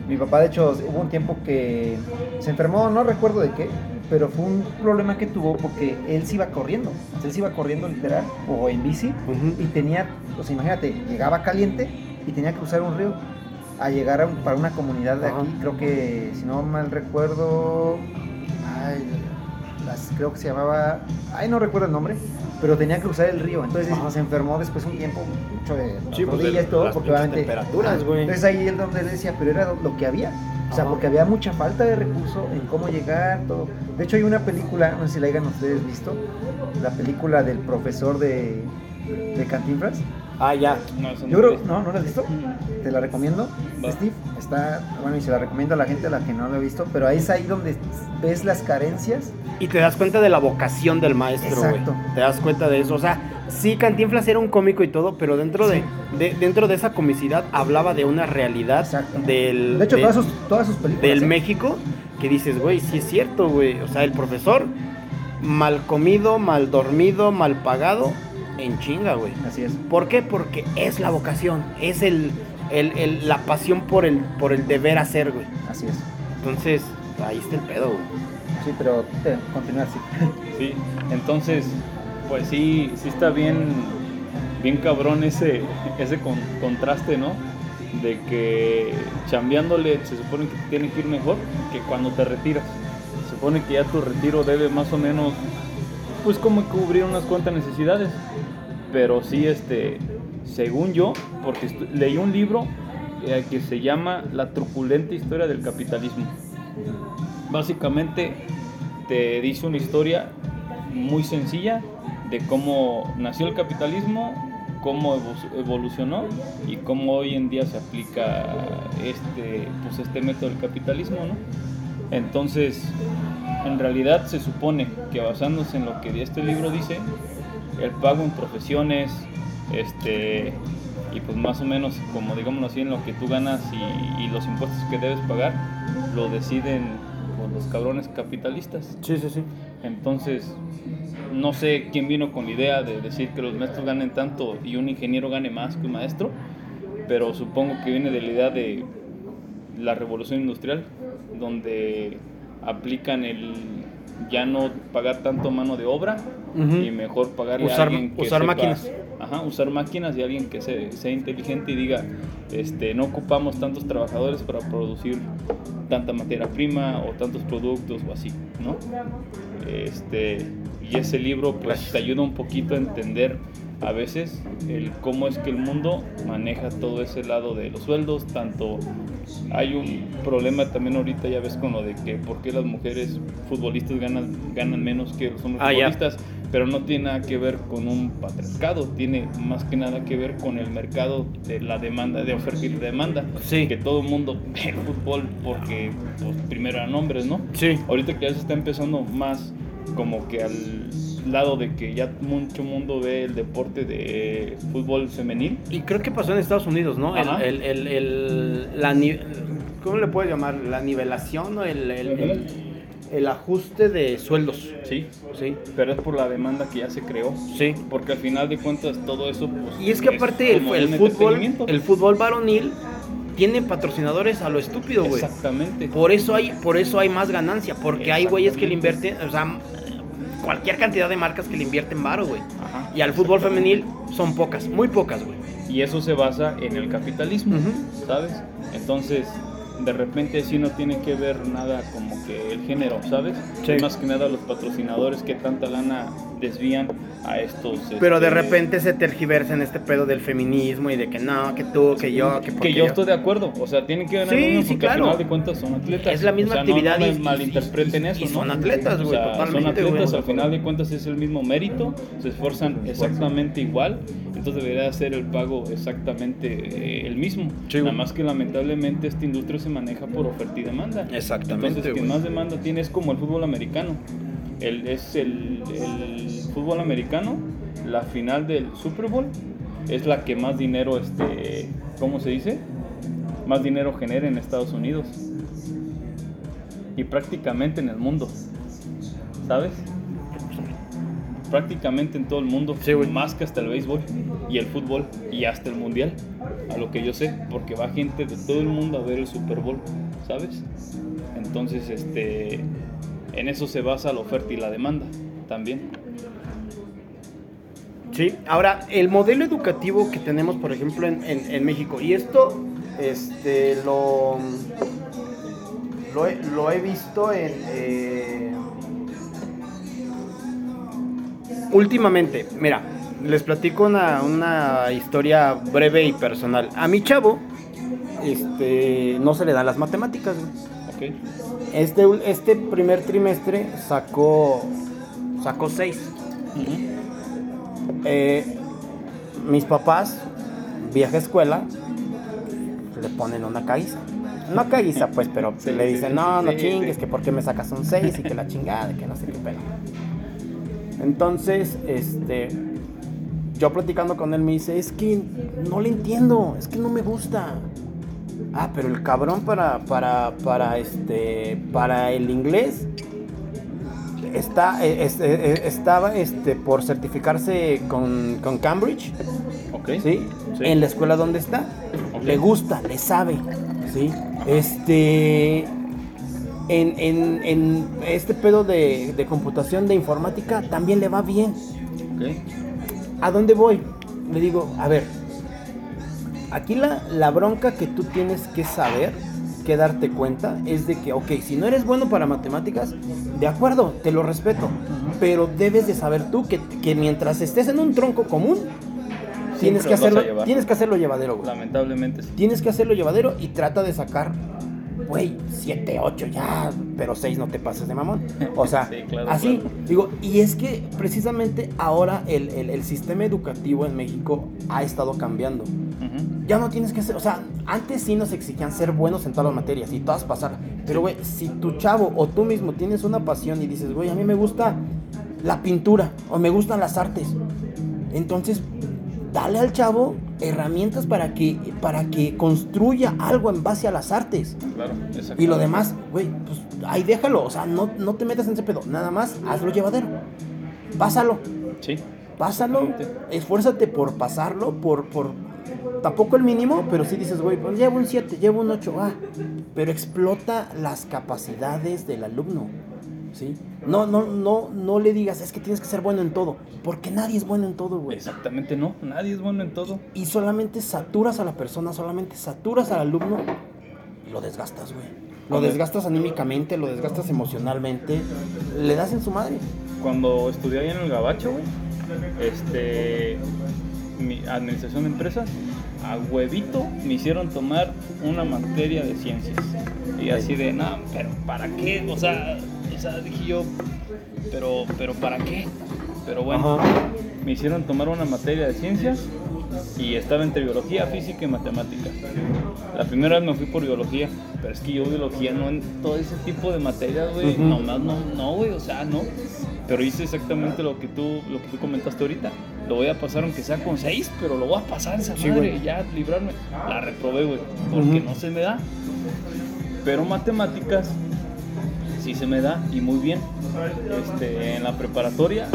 Mi papá, de hecho, hubo un tiempo que se enfermó, no recuerdo de qué, pero fue un problema que tuvo porque él se iba corriendo. Él se iba corriendo literal, o en bici, y tenía, o sea, imagínate, llegaba caliente y tenía que cruzar un río. a llegar a un- para una comunidad de aquí, creo que, si no mal recuerdo, ay, creo que se llamaba, ay, no recuerdo el nombre, pero tenía que cruzar el río, entonces Ajá. se enfermó después un tiempo, mucho de Sí, pues, rodillas de y todo, porque obviamente... temperaturas, güey. Entonces ahí es donde él decía, pero era lo que había, o sea, Ajá. porque había mucha falta de recursos en cómo llegar, todo. De hecho hay una película, no sé si la hayan ustedes visto, la película del profesor de, de Cantinflas. Ah, ya. No, eso no Yo creo, no, ¿no la has visto? Te la recomiendo, Va. Steve. Está, bueno, y se la recomiendo a la gente a la que no la ha visto, pero ahí es ahí donde ves las carencias. Y te das cuenta de la vocación del maestro, güey. Exacto. Te das cuenta de eso. O sea, sí, Cantinflas era un cómico y todo, pero dentro, de, de- dentro de esa comicidad hablaba de una realidad Exacto. del, De hecho, de- todas, sus, todas sus películas. del ¿eh? México que dices, güey, sí es cierto, güey. O sea, el profesor mal comido, mal dormido, mal pagado, en chinga, güey. Así es. ¿Por qué? Porque es la vocación, es el, el- el- la pasión por el, por el deber hacer, güey. Así es. Entonces, ahí está el pedo, güey. Sí, pero te, continúa así. [laughs] Sí, entonces, pues sí, sí está bien, bien cabrón ese, ese con- contraste, ¿no? De que chambeándole se supone que tiene que ir mejor que cuando te retiras. Se supone que ya tu retiro debe más o menos, pues como cubrir unas cuantas necesidades. Pero sí, este, según yo, porque leí un libro eh, que se llama La truculenta historia del capitalismo. Básicamente te dice una historia muy sencilla de cómo nació el capitalismo, cómo evo- evolucionó y cómo hoy en día se aplica este, pues este método del capitalismo, ¿no? Entonces, en realidad se supone que basándose en lo que este libro dice, el pago en profesiones, este, y pues más o menos, como digámoslo así, en lo que tú ganas y, y los impuestos que debes pagar, lo deciden pues, los cabrones capitalistas. Sí, sí, sí. Entonces, no sé quién vino con la idea de decir que los maestros ganen tanto y un ingeniero gane más que un maestro, pero supongo que viene de la idea de la revolución industrial, donde aplican el ya no pagar tanto mano de obra y mejor pagarle Usar- a alguien que usar sepa- máquinas. Ajá, usar máquinas y alguien que se- sea inteligente y diga, este, no ocupamos tantos trabajadores para producir tanta materia prima o tantos productos o así, ¿no? Este, y ese libro pues Gracias. te ayuda un poquito a entender a veces el cómo es que el mundo maneja todo ese lado de los sueldos, tanto hay un problema también ahorita ya ves con lo de que por qué las mujeres futbolistas ganan ganan menos que los hombres Ah, futbolistas, pero no tiene nada que ver con un patriarcado, tiene más que nada que ver con el mercado de la demanda, de oferta y demanda. Sí. Que todo el mundo ve el fútbol porque pues, primero eran hombres, ¿no? Sí. Ahorita que ya se está empezando más como que al lado de que ya mucho mundo ve el deporte de fútbol femenil. Y creo que pasó en Estados Unidos, ¿no? El, Ajá. el, el, el- la ni- ¿Cómo le puedes llamar? La nivelación o el, el, ajuste de sueldos. Sí, Sí. pero es por la demanda que ya se creó. Sí. Porque al final de cuentas todo eso... Pues, Y es que aparte el, fútbol, el fútbol varonil tiene patrocinadores a lo estúpido, güey. Exactamente. Por eso hay, por eso hay más ganancia, porque hay güeyes que le invierten, o sea, cualquier cantidad de marcas que le invierten varo, güey. Y al fútbol femenil son pocas, muy pocas, güey. Y eso se basa en el capitalismo. ¿sabes? Entonces, de repente sí no tiene que ver nada como que el género, ¿sabes? Sí. Más que nada los patrocinadores que tanta lana desvían a estos... Pero de este, repente se tergiversa en este pedo del feminismo y de que no, que tú, que yo, que Que yo estoy de acuerdo, o sea, tienen que ganar Sí, uno sí, porque claro. al final de cuentas son atletas. Es la misma O sea, no- actividad no, me y- malinterpreten y- eso, y ¿no? son atletas, O güey, sea, totalmente, Son atletas, güey. al final de cuentas es el mismo mérito, se esfuerzan exactamente igual, entonces debería ser el pago exactamente eh, el mismo. Sí, Nada más que lamentablemente esta industria se maneja por oferta y demanda. Exactamente, Entonces, quien más demanda tiene es como el fútbol americano. El, es el, el fútbol americano, la final del Super Bowl es la que más dinero, este, ¿cómo se dice? Más dinero genera en Estados Unidos. Y prácticamente en el mundo. ¿Sabes? Prácticamente en todo el mundo. Sí, más que hasta el béisbol y el fútbol y hasta el mundial. A lo que yo sé. Porque va gente de todo el mundo a ver el Super Bowl. ¿Sabes? Entonces, este. En eso se basa la oferta y la demanda. También. Sí, ahora, el modelo educativo que tenemos, por ejemplo, en, en- en México, y esto este, lo, lo, he, lo he visto en... eh, últimamente, mira, les platico una, una historia breve y personal. A mi chavo, este, no se le dan las matemáticas. güey. Este, este primer trimestre sacó, sacó 6. mis papás, vieja escuela, le ponen una caguiza. No caguiza, pues, pero Sí, le dicen, sí, no, no sí, chingues, sí. que por qué me sacas un 6 y que la chingada, que no sé qué pedo. Entonces, este, yo platicando con él me dice, es que no le entiendo, es que no me gusta. Ah, pero el cabrón para, para, para, este, para el inglés está, eh, es- eh, eh, estaba este, por certificarse con, con Cambridge, Ok. ¿sí? Sí. En la escuela donde está. Le gusta, le sabe, ¿sí? Este... En, en- en este pedo de, de computación, de informática, también le va bien. Ok. ¿A dónde voy? Le digo, a ver, aquí la, la bronca que tú tienes que saber, que darte cuenta, es de que, ok, si no eres bueno para matemáticas, de acuerdo, te lo respeto, pero debes de saber tú que, que mientras estés en un tronco común, tienes que, hacerlo, tienes que hacerlo llevadero, güey. Lamentablemente sí. Tienes que hacerlo llevadero y trata de sacar, güey, 7, 8 ya, pero 6 no te pases de mamón. O sea, [laughs] Sí, claro, así, claro. digo, y es que precisamente ahora el, el- el sistema educativo en México ha estado cambiando. Ya no tienes que ser, o sea, antes sí nos exigían ser buenos en todas las materias y todas pasar. Pero, güey, si tu chavo o tú mismo tienes una pasión y dices, güey, a mí me gusta la pintura o me gustan las artes, entonces dale al chavo herramientas para que, para que construya algo en base a las artes. Claro, exacto. Y lo demás, güey, pues ahí déjalo, o sea, no, no te metas en ese pedo, nada más hazlo llevadero. Pásalo, Sí. pásalo, esfuérzate por pasarlo, por, por tampoco el mínimo, pero sí dices, güey, pues llevo un 7, llevo un 8, ah, pero explota las capacidades del alumno, ¿sí? No, no, no, no le digas, es que tienes que ser bueno en todo, porque nadie es bueno en todo, güey. Exactamente no. Nadie es bueno en todo. Y solamente saturas a la persona, solamente saturas al alumno y lo desgastas, güey. Lo desgastas anímicamente, lo desgastas emocionalmente, le das en su madre. Cuando estudié ahí en el Gabacho, güey, este, mi administración de empresas, a huevito me hicieron tomar una materia de ciencias. Y así de, no, pero ¿para qué? O sea, o sea, dije yo, pero, pero ¿para qué? Pero bueno, Ajá. me hicieron tomar una materia de ciencias y estaba entre biología, física y matemática. La primera vez me fui por biología, pero es que yo biología no en todo ese tipo de materias, güey, Ujú. nomás no, no, güey, o sea, no. Pero hice exactamente lo que tú, lo que tú comentaste ahorita. Lo voy a pasar aunque sea con seis, pero lo voy a pasar esa Sí, madre, güey. ya librarme. La reprobé, güey, porque no se me da. Pero matemáticas sí se me da y muy bien. Este, en la preparatoria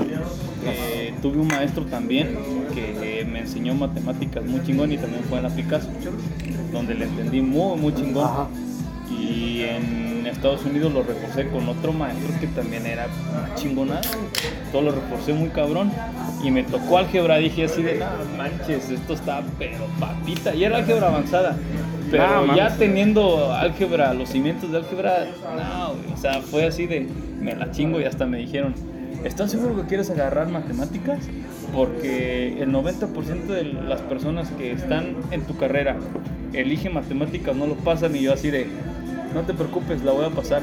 eh, tuve un maestro también que eh, me enseñó matemáticas muy chingón y también fue en la Picasso, donde le entendí muy, muy chingón. Ajá. Y en Estados Unidos lo reforcé con otro maestro que también era una chingonada. Todo lo reforcé muy cabrón. Y me tocó álgebra. Dije así de, no manches, esto está pero papita. Y era álgebra avanzada. Pero ya teniendo álgebra, los cimientos de álgebra, no, o sea, fue así de, me la chingo y hasta me dijeron, ¿estás seguro que quieres agarrar matemáticas? Porque el 90% de las personas que están en tu carrera eligen matemáticas, no lo pasan y yo así de, no te preocupes, la voy a pasar.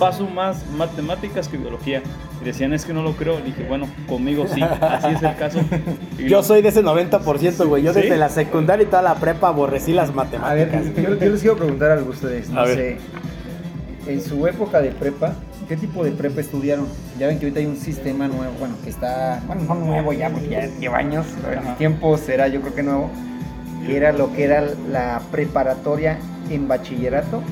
Paso más matemáticas que biología. Y decían, es que no lo creo. Le dije, bueno, conmigo sí, así es el caso. Y Yo soy de ese 90%, güey. Yo ¿Sí? desde la secundaria y toda la prepa aborrecí las A ver, matemáticas. yo, yo les quiero preguntar algo a ustedes. No A ver. sé, en su época de prepa, ¿qué tipo de prepa estudiaron? Ya ven que ahorita hay un sistema nuevo, bueno, que está, bueno, no nuevo ya, porque ya lleva años, pero en Ajá. el tiempo será yo creo que nuevo, que era lo que era la preparatoria en bachillerato.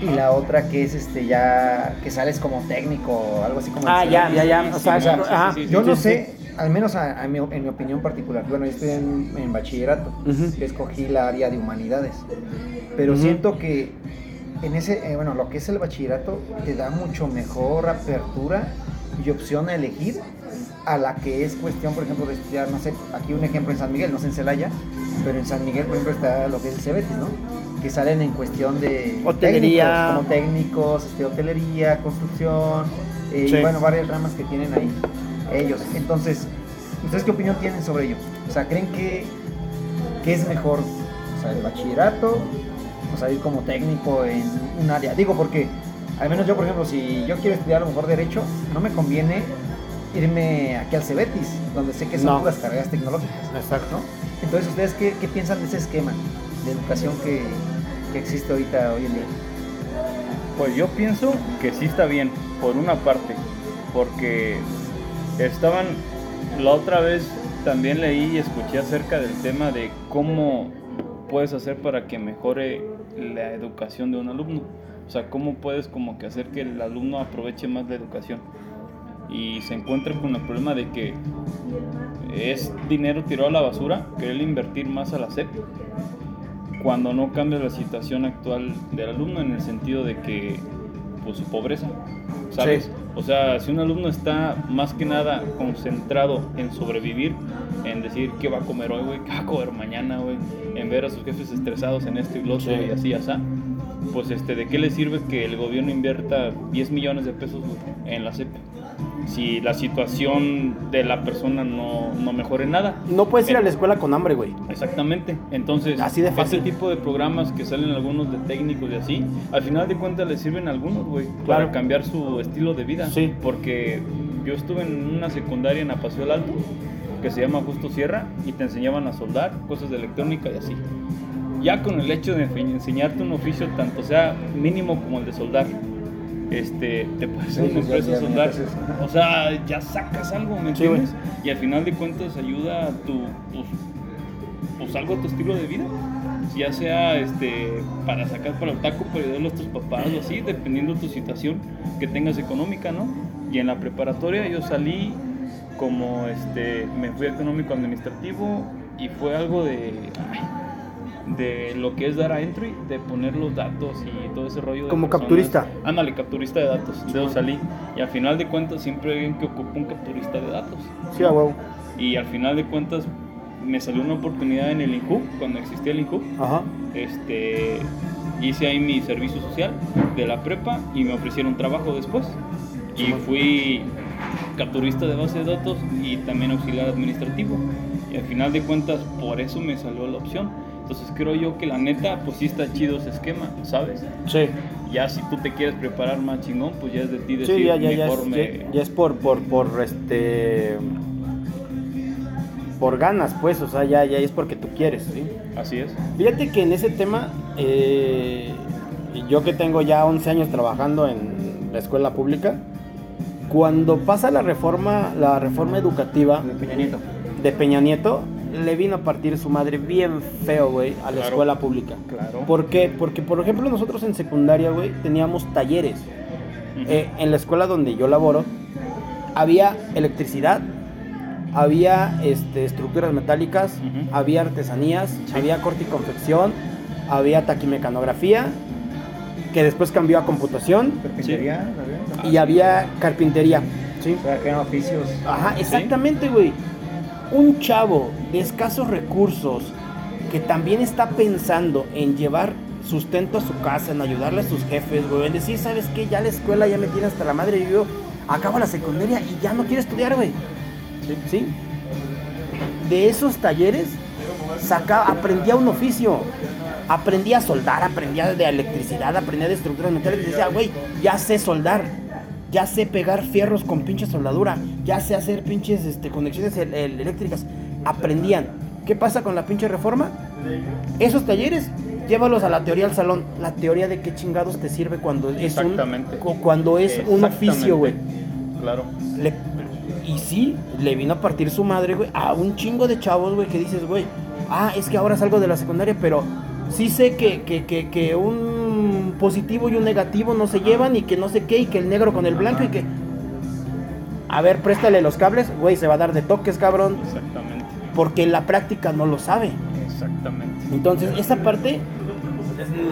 Y la otra que es este ya que sales como técnico o algo así como Ah, el ya, ya, ya. O sea, O sea, ajá. sí, sí, Yo no sé, al menos a, a mi- en mi opinión particular, bueno, yo estoy en, en bachillerato, escogí la área de humanidades, pero siento que en ese, eh, bueno, lo que es el bachillerato te da mucho mejor apertura y opción a elegir a la que es cuestión, por ejemplo, de estudiar, no sé, aquí un ejemplo en San Miguel, no sé en Celaya, pero en San Miguel, por ejemplo, está lo que es el Cebetis, ¿no? que salen en cuestión de Hotelería. técnicos, como técnicos, este, hotelería, construcción, eh, Sí. y bueno, varias ramas que tienen ahí ellos. Entonces, ¿ustedes qué opinión tienen sobre ello? O sea, ¿creen que, que es mejor, o sea, el bachillerato, o sea, ir como técnico en un área? Digo, porque al menos yo, por ejemplo, si yo quiero estudiar a lo mejor derecho, no me conviene irme aquí al Cebetis, donde sé que son No. puras carreras tecnológicas. Exacto. Entonces, ¿ustedes qué, qué piensan de ese esquema de educación que, que existe ahorita hoy en día? Pues yo pienso que sí está bien, por una parte, porque estaban, la otra vez también leí y escuché acerca del tema de cómo puedes hacer para que mejore la educación de un alumno. O sea, cómo puedes como que hacer que el alumno aproveche más la educación. Y se encuentra con el problema de que es dinero tirado a la basura, querer invertir más a la SEP cuando no cambia la situación actual del alumno en el sentido de que pues su pobreza sabes Sí. o sea si un alumno está más que nada concentrado en sobrevivir en decir qué va a comer hoy güey qué va a comer mañana güey en ver a sus jefes estresados en esto y lo otro Sí. y así así pues este de qué le sirve que el gobierno invierta 10 millones de pesos en la CEP si la situación de la persona no, no mejore nada No puedes ir a la escuela con hambre, güey. Exactamente. Entonces, Así de fácil. ese tipo de programas que salen algunos de técnicos y así, al final de cuentas les sirven a algunos, güey, Claro. para cambiar su estilo de vida. Sí. Porque yo estuve en una secundaria en Apaseo del Alto, que se llama Justo Sierra, y te enseñaban a soldar, cosas de electrónica y así. Ya con el hecho de enseñarte un oficio, tanto sea mínimo como el de soldar, este, te puedes Sí, a soldar. metes eso. O sea, ya sacas algo, ¿me Sí, entiendes? y al final de cuentas ayuda a tu, pues, pues algo a tu estilo de vida. Ya sea este para sacar para el taco, para ayudarle a tus papás o así, dependiendo de tu situación que tengas económica, ¿no? Y en la preparatoria yo salí como este, me fui a económico administrativo y fue algo de ay, de lo que es dar a entry, de poner los datos y todo ese rollo. de Como personas. capturista. Ándale, capturista de datos. De eso salí. Y al final de cuentas siempre hay alguien que ocupa un capturista de datos. Sí, a huevo. Y al final de cuentas me salió una oportunidad en el INCU, cuando existía el INCU. Ajá. Este, hice ahí mi servicio social de la prepa y me ofrecieron trabajo después. Y fui capturista de base de datos y también auxiliar administrativo. Y al final de cuentas por eso me salió la opción. Entonces creo yo que la neta pues sí está chido ese esquema, ¿sabes? Sí. Ya si tú te quieres preparar más chingón, pues ya es de ti decir Sí, ya, ya, ya, mejor es, me... ya- ya es por, por, por, este... Por ganas, pues, o sea, ya, ya es porque tú quieres, ¿sí? Así es. Fíjate que en ese tema, eh, yo que tengo ya 11 años trabajando en la escuela pública, cuando pasa la reforma, la reforma educativa De Peña Nieto. de Peña Nieto, le vino a partir su madre bien feo, güey, a la Claro. escuela pública. Claro. ¿Por qué? Porque, por ejemplo, nosotros en secundaria, güey, teníamos talleres. Eh, en la escuela donde yo laboro, había electricidad, había este, estructuras metálicas, había artesanías, había corte y confección, había taquimecanografía, que después cambió a computación, y había carpintería. ¿sí? O sea, que eran oficios. Ajá, exactamente, güey. Un chavo de escasos recursos que también está pensando en llevar sustento a su casa, en ayudarle a sus jefes, güey, en decir, ¿sabes qué? Ya la escuela ya me tiene hasta la madre yo acabo la secundaria y ya no quiero estudiar, güey. ¿Sí? De esos talleres saca, aprendía un oficio. Aprendía a soldar, aprendía de electricidad, aprendía de estructuras metálicas decía, güey, ya sé soldar, ya sé pegar fierros con pinche soldadura, ya sé hacer pinches este, conexiones el- el- eléctricas. Aprendían. ¿Qué pasa con la pinche reforma? Esos talleres, llévalos a la teoría al salón. La teoría de qué chingados te sirve cuando es un, cuando es un oficio, güey. Claro. Le- y sí, le vino a partir su madre, güey, a un chingo de chavos, güey, que dices, güey, ah, es que ahora salgo de la secundaria, pero sí sé que, que, que, que un positivo y un negativo no se llevan y que no sé qué, y que el negro con el blanco y que... A ver, préstale los cables, güey, se va a dar de toques, cabrón, Exactamente. porque en la práctica no lo sabe. Exactamente. Entonces, esa parte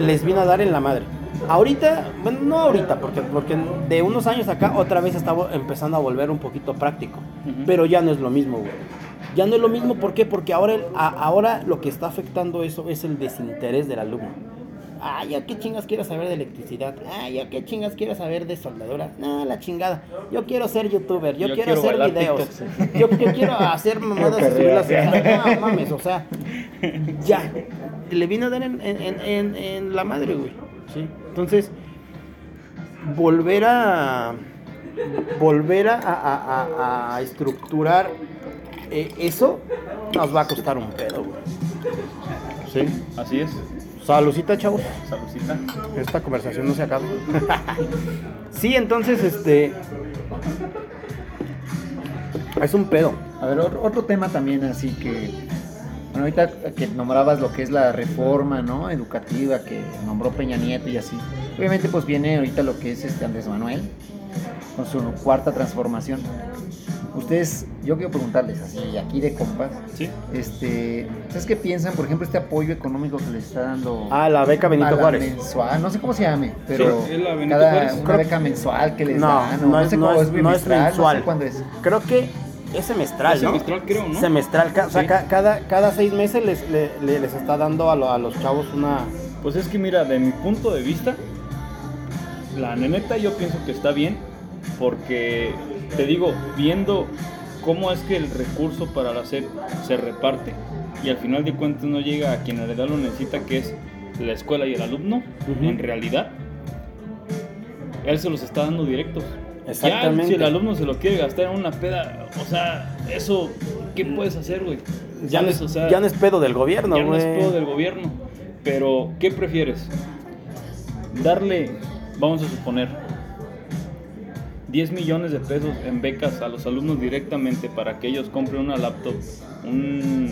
les vino a dar en la madre. Ahorita, bueno, no ahorita, porque, porque de unos años acá otra vez está empezando a volver un poquito práctico. Pero ya no es lo mismo, güey. Ya no es lo mismo, ¿por qué? Porque ahora, el- a- ahora lo que está afectando eso es el desinterés del alumno. Ah, yo qué chingas quiero saber de electricidad. Ah, yo qué chingas quiero saber de soldadura. No, la chingada. Yo quiero ser youtuber. Yo, Yo quiero, quiero hacer videos. [laughs] Yo, yo quiero hacer mamadas y subirlas. [laughs] No mames, o sea, ya. Le vino a dar en, en- en- en- en la madre, güey. Sí. Entonces, volver a volver a, a- a- a estructurar eh, eso nos va a costar un pedo, güey. Sí. Así es. Saludcita, chavos. Saludcita. Esta conversación no se acaba. [laughs] sí, entonces, este. Es un pedo. A ver, otro, otro tema también así que, bueno, ahorita que nombrabas lo que es la reforma, ¿no? Educativa que nombró Peña Nieto y así. Obviamente pues viene ahorita lo que es este Andrés Manuel con su cuarta transformación. Ustedes, yo quiero preguntarles así, aquí de compas, Sí. este, ¿ustedes qué piensan, por ejemplo, este apoyo económico que les está dando Ah, la beca Benito Juárez. mensual, no sé cómo se llame, pero Sí, es la Benito cada Juárez. una beca mensual que les No, dan, o no, es, sé no cómo es- no es bimestral, no sé mensual. cuándo es. Creo que es semestral, Es ¿no? semestral, creo, ¿no? Semestral. ca- O sea, Sí. ca- cada, cada seis meses les, le- le- les está dando a, lo- a los chavos una. Pues es que mira, de mi punto de vista, la neta yo pienso que está bien, porque te digo, viendo cómo es que el recurso para la SEP se reparte y al final de cuentas no llega a quien en realidad lo necesita, que es la escuela y el alumno, en realidad, él se los está dando directos. Exactamente. Ya, si el alumno se lo quiere gastar en una peda, o sea, eso, ¿qué puedes hacer, güey? Ya no, es, O sea, ya no es pedo del gobierno, ya no güey. es pedo del gobierno. Pero, ¿qué prefieres? Darle, vamos a suponer, 10 millones de pesos en becas a los alumnos directamente para que ellos compren una laptop, un,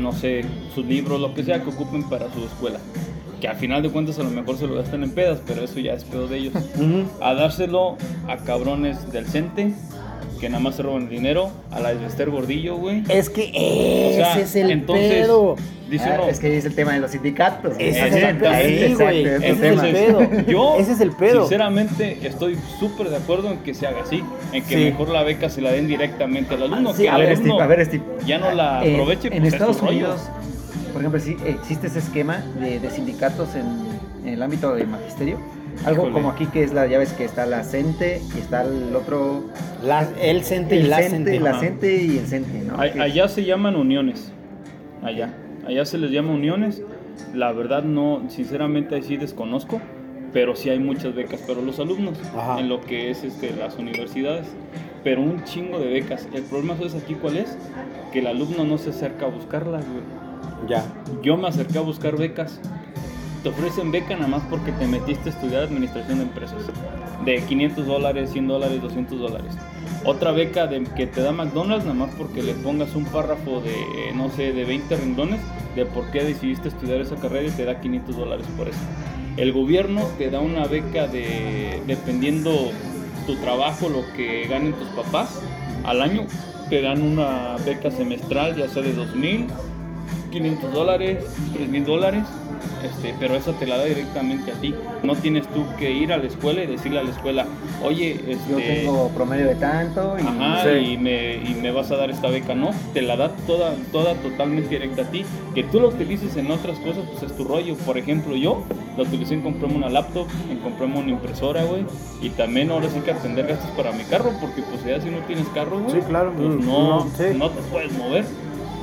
no sé, sus libros, lo que sea que ocupen para su escuela. Que al final de cuentas a lo mejor se lo gastan en pedas, pero eso ya es pedo de ellos. A dárselo a cabrones del CENTE, que nada más se roban el dinero, a la de Esther Gordillo, güey. Es que O ese sea, es el entonces, pedo. Dice Ah, uno, es que ahí es el tema de los sindicatos. Ese es el pedo. Yo, Ese es el pedo. Sinceramente, estoy súper de acuerdo en que se haga así, en que Sí. mejor la beca se la den directamente al alumno, Ah, sí, que A el ver, alumno Steve, a ver, Steve. ya no la Eh, aproveche. en pues, es Estados rollo. Unidos, por ejemplo, sí existe ese esquema de, de sindicatos en, en el ámbito del magisterio. Algo Híjole. como aquí que es la, ya ves que está la CENTE y está el otro. La- el CENTE y el la CENTE, CENTE. la. CENTE y el CENTE, ¿no? A- Allá se llaman uniones. Allá. Allá se les llama uniones. La verdad no, sinceramente ahí sí desconozco, pero sí hay muchas becas para los alumnos Ajá. en lo que es este, las universidades. Pero un chingo de becas. El problema es aquí cuál es, que el alumno no se acerca a buscarlas, güey. Ya. Yo me acerqué a buscar becas. Te ofrecen beca nada más porque te metiste a estudiar administración de empresas. De 500 dólares, 100 dólares, 200 dólares. Otra beca de, que te da McDonald's nada más porque le pongas un párrafo de, no sé, de 20 renglones de por qué decidiste estudiar esa carrera y te da 500 dólares por eso. El gobierno te da una beca de, dependiendo tu trabajo, lo que ganen tus papás al año, te dan una beca semestral, ya sea de 2000, 500 dólares, 3000 dólares, este, pero esa te la da directamente a ti. No tienes tú que ir a la escuela y decirle a la escuela, oye, este, Yo tengo promedio de tanto y Ajá, Sí. y, me, y me vas a dar esta beca, no, te la da toda, toda totalmente directa a ti. Que tú la utilices en otras cosas, pues es tu rollo. Por ejemplo, yo la utilicé en comprarme una laptop, en comprarme una impresora, güey, y también ahora sí que atender gastos para mi carro, porque pues ya si no tienes carro, güey, Sí, claro, pues mm, no, no, sí. no te puedes mover.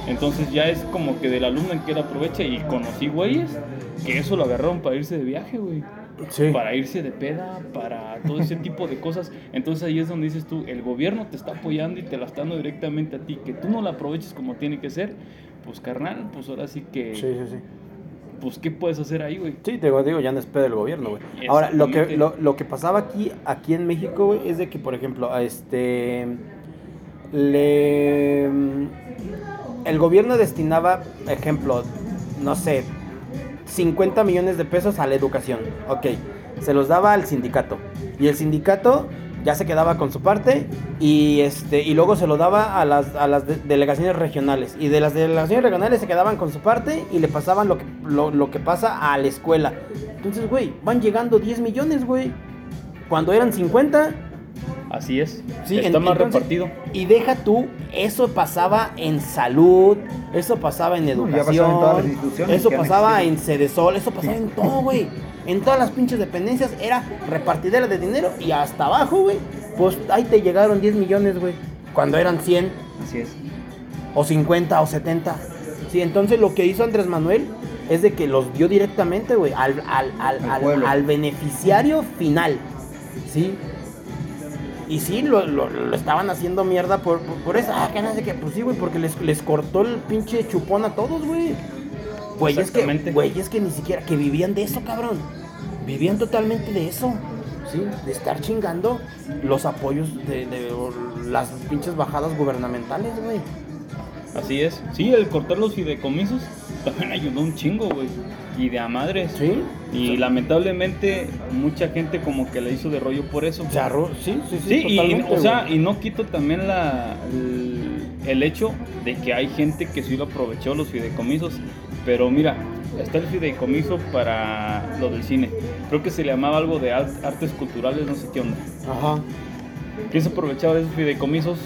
Entonces ya es como que del alumno en que él aprovecha y conocí güeyes que eso lo agarraron para irse de viaje, güey Sí. para irse de peda, para todo ese tipo de cosas. Entonces ahí es donde dices tú, el gobierno te está apoyando y te la está dando directamente a ti, que tú no la aproveches como tiene que ser, pues carnal, pues ahora sí que, Sí, sí, sí. pues qué puedes hacer ahí, güey. Sí, te digo, ya no es pedo del gobierno, güey. Ahora, lo que, lo, lo que pasaba aquí, aquí en México, güey, es de que, por ejemplo, a este. Le. El gobierno destinaba, ejemplo, no sé, 50 millones de pesos a la educación. Ok, se los daba al sindicato. Y el sindicato ya se quedaba con su parte y este y luego se lo daba a las, a las de- delegaciones regionales y de las delegaciones regionales se quedaban con su parte y le pasaban lo que, lo, lo que pasa a la escuela entonces güey van llegando 10 millones güey cuando eran 50 Así es. Sí, Está en- más entonces- repartido. Y deja tú, eso pasaba en salud, eso pasaba en ya pasaba en educación, todas las instituciones eso pasaba en. Cedesol, eso pasaba en todo, güey. En todas las pinches dependencias era repartidera de dinero y hasta abajo, güey. Pues ahí te llegaron 10 millones, güey. Cuando eran 100 Así es. o 50 o 70. Sí, entonces lo que hizo Andrés Manuel es de que los dio directamente, güey, al, al, al, al beneficiario final. ¿Sí? Y sí, lo, lo- lo estaban haciendo mierda por, por, por eso. Ah, que no sé qué. Pues sí, güey, porque les, les cortó el pinche chupón a todos, güey. Güeyes que, güeyes que ni siquiera, que vivían de eso, cabrón. Vivían totalmente de eso. Sí, de estar chingando los apoyos de, de las pinches bajadas gubernamentales, güey. Así es. Sí, el cortar los fideicomisos también ayudó un chingo, güey. Y de a madres. Sí. Y lamentablemente mucha gente como que le hizo de rollo por eso. Se sí, sí, sí. Sí, y, o sea, y no quito también la, el, el hecho de que hay gente que sí lo aprovechó los fideicomisos, pero mira, está el fideicomiso para lo del cine. Creo que se le llamaba algo de ar- artes culturales, no sé qué onda. Ajá. ¿Quién se aprovechaba de esos fideicomisos?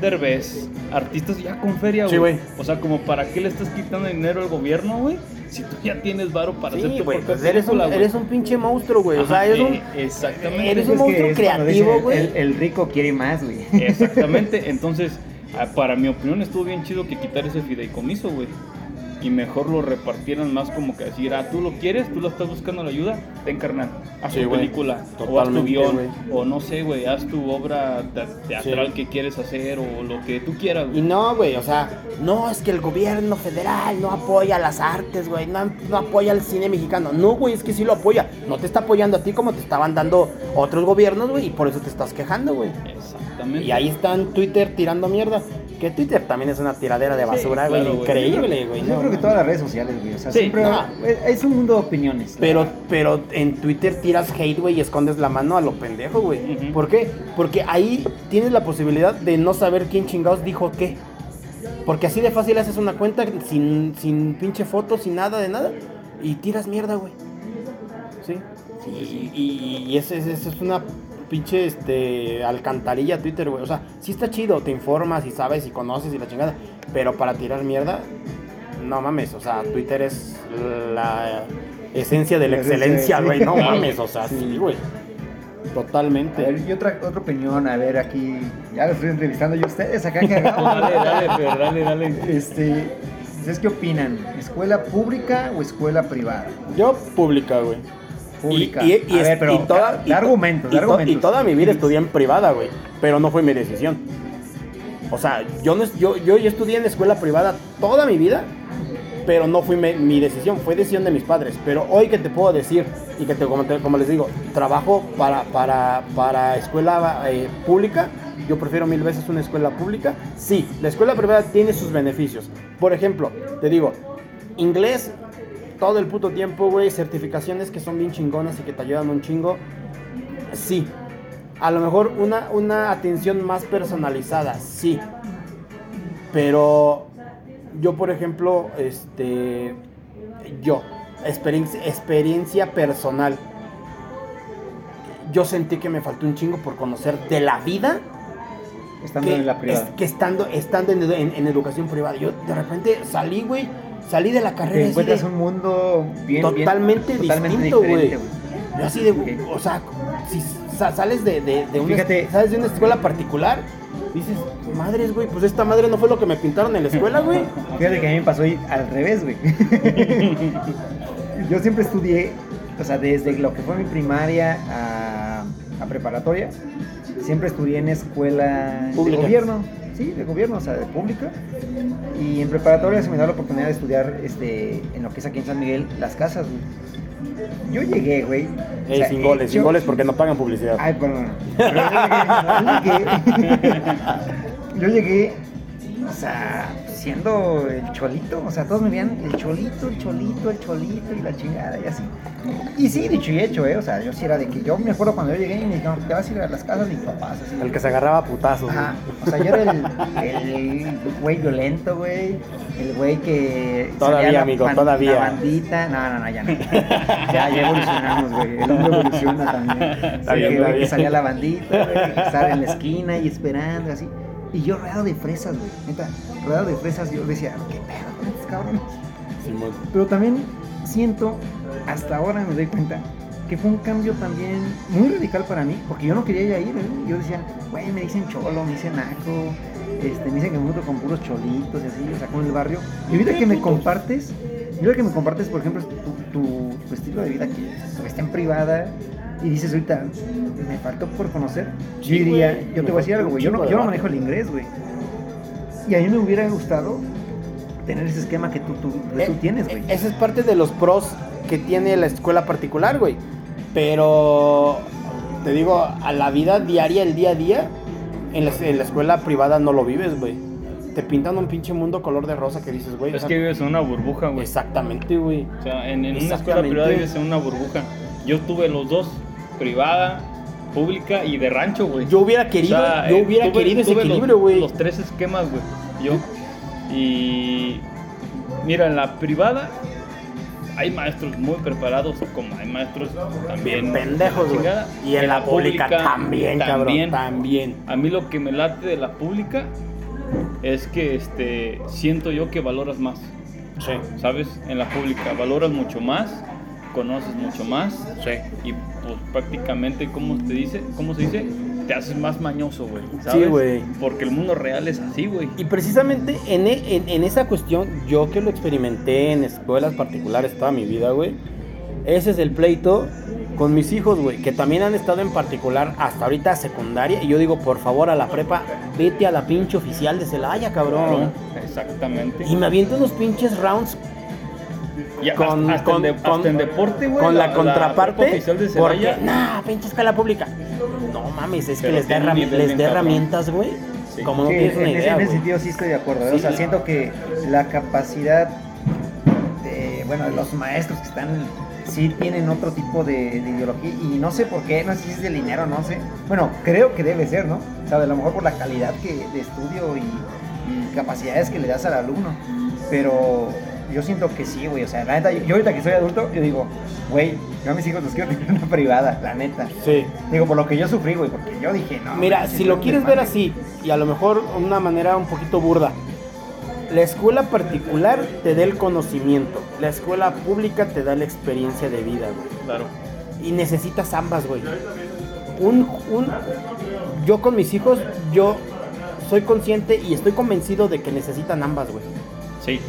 Derbez, artistas ya con feria, Sí, güey. güey. O sea, como para qué le estás quitando dinero al gobierno, güey? Si tú ya tienes varo para hacer Sí, tu güey, propia pues eres un, película, eres un pinche monstruo, güey. O sea, eres un... exactamente. eres Es un monstruo creativo, güey. El, el rico quiere más, güey. Exactamente, entonces, ah, para mi opinión estuvo bien chido que quitar ese fideicomiso, güey. Y mejor lo repartieran más como que decir, ah, tú lo quieres, tú lo estás buscando la ayuda, ten carnal, haz Sí, tu película, o haz tu guion, o no sé, güey, haz tu obra te- teatral Sí. que quieres hacer, o lo que tú quieras, Y güey. no, güey, o sea, no, es que el gobierno federal no apoya las artes, güey, no, no apoya el cine mexicano. No, güey, es que sí lo apoya. No te está apoyando a ti como te estaban dando otros gobiernos, güey, y por eso te estás quejando, güey. Exactamente. Y ahí está en Twitter tirando mierda. Que Twitter también es una tiradera de Sí, basura, güey, claro, increíble, güey. Yo no, creo que todas las redes sociales, güey. O sea, Sí, siempre no. es un mundo de opiniones. Pero, pero en Twitter tiras hate, güey, y escondes la mano a lo pendejo, güey. ¿Por qué? Porque ahí tienes la posibilidad de no saber quién chingados dijo qué. Porque así de fácil haces una cuenta sin, sin pinche foto, sin nada de nada, y tiras mierda, güey. ¿Sí? Y, y, y ese- ese es una pinche este, alcantarilla Twitter, güey. O sea, sí está chido, te informas y sabes y conoces y la chingada. Pero para tirar mierda, no mames. O sea, Twitter es la esencia de la excelencia, sí. güey. No mames, o sea, [laughs] sí, güey. Totalmente. ver, y otra, otra opinión, a ver, aquí, ya lo estoy entrevistando yo a ustedes acá [laughs] Dale, dale, Fer, dale, dale. Este, ¿ustedes qué opinan? ¿Escuela pública o escuela privada? Yo, pública, güey. Pública. Y, y- y a es- ver, pero y toda, da y to- argumentos, y da to- argumentos. y toda mi vida estudié en privada, güey. Pero no fue mi decisión. O sea, yo, no, yo, yo, yo estudié en escuela privada toda mi vida, pero no fue mi, mi decisión, fue decisión de mis padres. Pero hoy que te puedo decir, y que te, como, te- como les digo, trabajo para, para, para escuela eh, pública, yo prefiero mil veces una escuela pública. Sí, la escuela privada tiene sus beneficios. Por ejemplo, te digo, inglés todo el puto tiempo, güey, certificaciones que son bien chingonas y que te ayudan un chingo. Sí. A lo mejor una, una atención más personalizada, sí. Pero yo, por ejemplo, este, yo, experiencia, experiencia personal, yo sentí que me faltó un chingo por conocer de la vida Estando que, en la privada. es- que estando, estando en, en- en educación privada. Yo de repente salí, güey, salí de la carrera Te encuentras un mundo bien, bien- totalmente, distinto, güey. así de, Ok. o sea, si sa- sales de, de, de una, Fíjate. sales de una escuela particular, dices, madres, güey, pues esta madre no fue lo que me pintaron en la escuela, güey. [laughs] Fíjate que a mí me pasó al revés, güey. [laughs] Yo siempre estudié, o sea, desde lo que fue mi primaria a, a preparatoria, siempre estudié en escuela Pública. de gobierno, sí, de gobierno, o sea, de pública. Y en preparatoria se me da la oportunidad de estudiar este, en lo que es aquí en San Miguel, las casas, güey. Yo llegué, güey. o Eh, sea, sin goles, sin yo- goles porque no pagan publicidad. Ay, perdón. Pero yo llegué, [laughs] yo llegué, o sea, el cholito, o sea, todos me veían el cholito, el cholito, el cholito y la chingada y así. Y sí, dicho y hecho, ¿eh? O sea, yo sí era de que yo me acuerdo cuando yo llegué y me dijeron, te vas a ir a las casas de mis papás, así. El que se agarraba a putazos, Ajá. O sea, yo era el, el [laughs] güey violento, güey. El güey que. Todavía, amigo, todavía. La bandita. No, no, no, ya no. [laughs] Ya, ya evolucionamos, güey. El hombre evoluciona también. Está Sí, bien, güey, está que bien. salía la bandita, güey. que Estar en la esquina y esperando, así. Y yo rodeado de fresas, güey. Neta, rodeado de fresas, yo decía, ¿qué pedo con estos cabrones? Simón. Pero también siento, hasta ahora me doy cuenta, que fue un cambio también muy radical para mí, porque yo no quería ya ir, ¿eh? yo decía, güey, me dicen cholo, me dicen naco, este, me dicen que me junto con puros cholitos y así, o sea, con el barrio. Y ahorita que me compartes, y ahorita que me compartes, por ejemplo, tu, tu- tu estilo de vida que está en privada, y dices ahorita, me faltó por conocer, yo diría, yo te voy a decir algo, güey, yo no, yo no manejo el inglés, güey. Y a mí me hubiera gustado tener ese esquema que tú, tú, que tú Eh, tienes, güey. Ese es parte de los pros que tiene la escuela particular, güey. Pero te digo, a la vida diaria, el día a día, en la, en la escuela privada no lo vives, güey. Te pintan un pinche mundo color de rosa que dices, güey. Es que vives en una burbuja, güey. Exactamente, güey. O sea, en, en una escuela privada vives en una burbuja. Yo tuve los dos, privada, pública y de rancho, güey. Yo hubiera querido, O sea, yo hubiera tuve- querido ese tuve equilibrio, güey. Los, tres esquemas, güey. Yo. Y. Mira, en la privada hay maestros muy preparados, como hay maestros también. Pendejos, güey. Y en la pública también, cabrón. También. A mí lo que me late de la pública es que este siento yo que valoras más, Sí. ¿sabes? En la pública valoras mucho más, conoces mucho más Sí. y pues prácticamente, ¿cómo te dice? ¿Cómo se dice? Te haces más mañoso, güey. Sí, güey. Porque el mundo real es así, güey. Y precisamente en, e- en- en esa cuestión, yo que lo experimenté en escuelas particulares toda mi vida, güey, ese es el pleito con mis hijos, güey, que también han estado en particular hasta ahorita secundaria. Y yo digo, por favor, a la prepa, vete a la pinche oficial de Celaya, cabrón. Exactamente. Y me aviento unos pinches rounds Con- hasta, con- en, de- con- hasta en deporte, güey. con la, contraparte. oficial de porque, nah, pinche escuela pública. No mames, es que les da, les da herramientas, güey. Sí. Como no Sí, tienes en, una ese, idea, en ese güey. sentido sí estoy de acuerdo. ¿eh? Sí. O sea, siento que la capacidad de, bueno, de los maestros que están, sí tienen otro tipo de, de ideología y no sé por qué, no sé si es de dinero, no sé. Bueno, creo que debe ser, ¿no? O sea, a lo mejor por la calidad que, de estudio y, y capacidades que le das al alumno. Pero yo siento que sí, güey. O sea, la neta, yo, yo ahorita que soy adulto, yo digo, güey, yo a mis hijos los quiero tener en una privada, la neta. Sí. Digo, por lo que yo sufrí, güey, porque yo dije, no. Mira, si lo quieres ver así, y a lo mejor una manera un poquito burda, la escuela particular te da el conocimiento, la escuela pública te da la experiencia de vida, güey. Claro. Y necesitas ambas, güey. Un, un, yo con mis hijos, yo soy consciente y estoy convencido de que necesitan ambas, güey. Sí.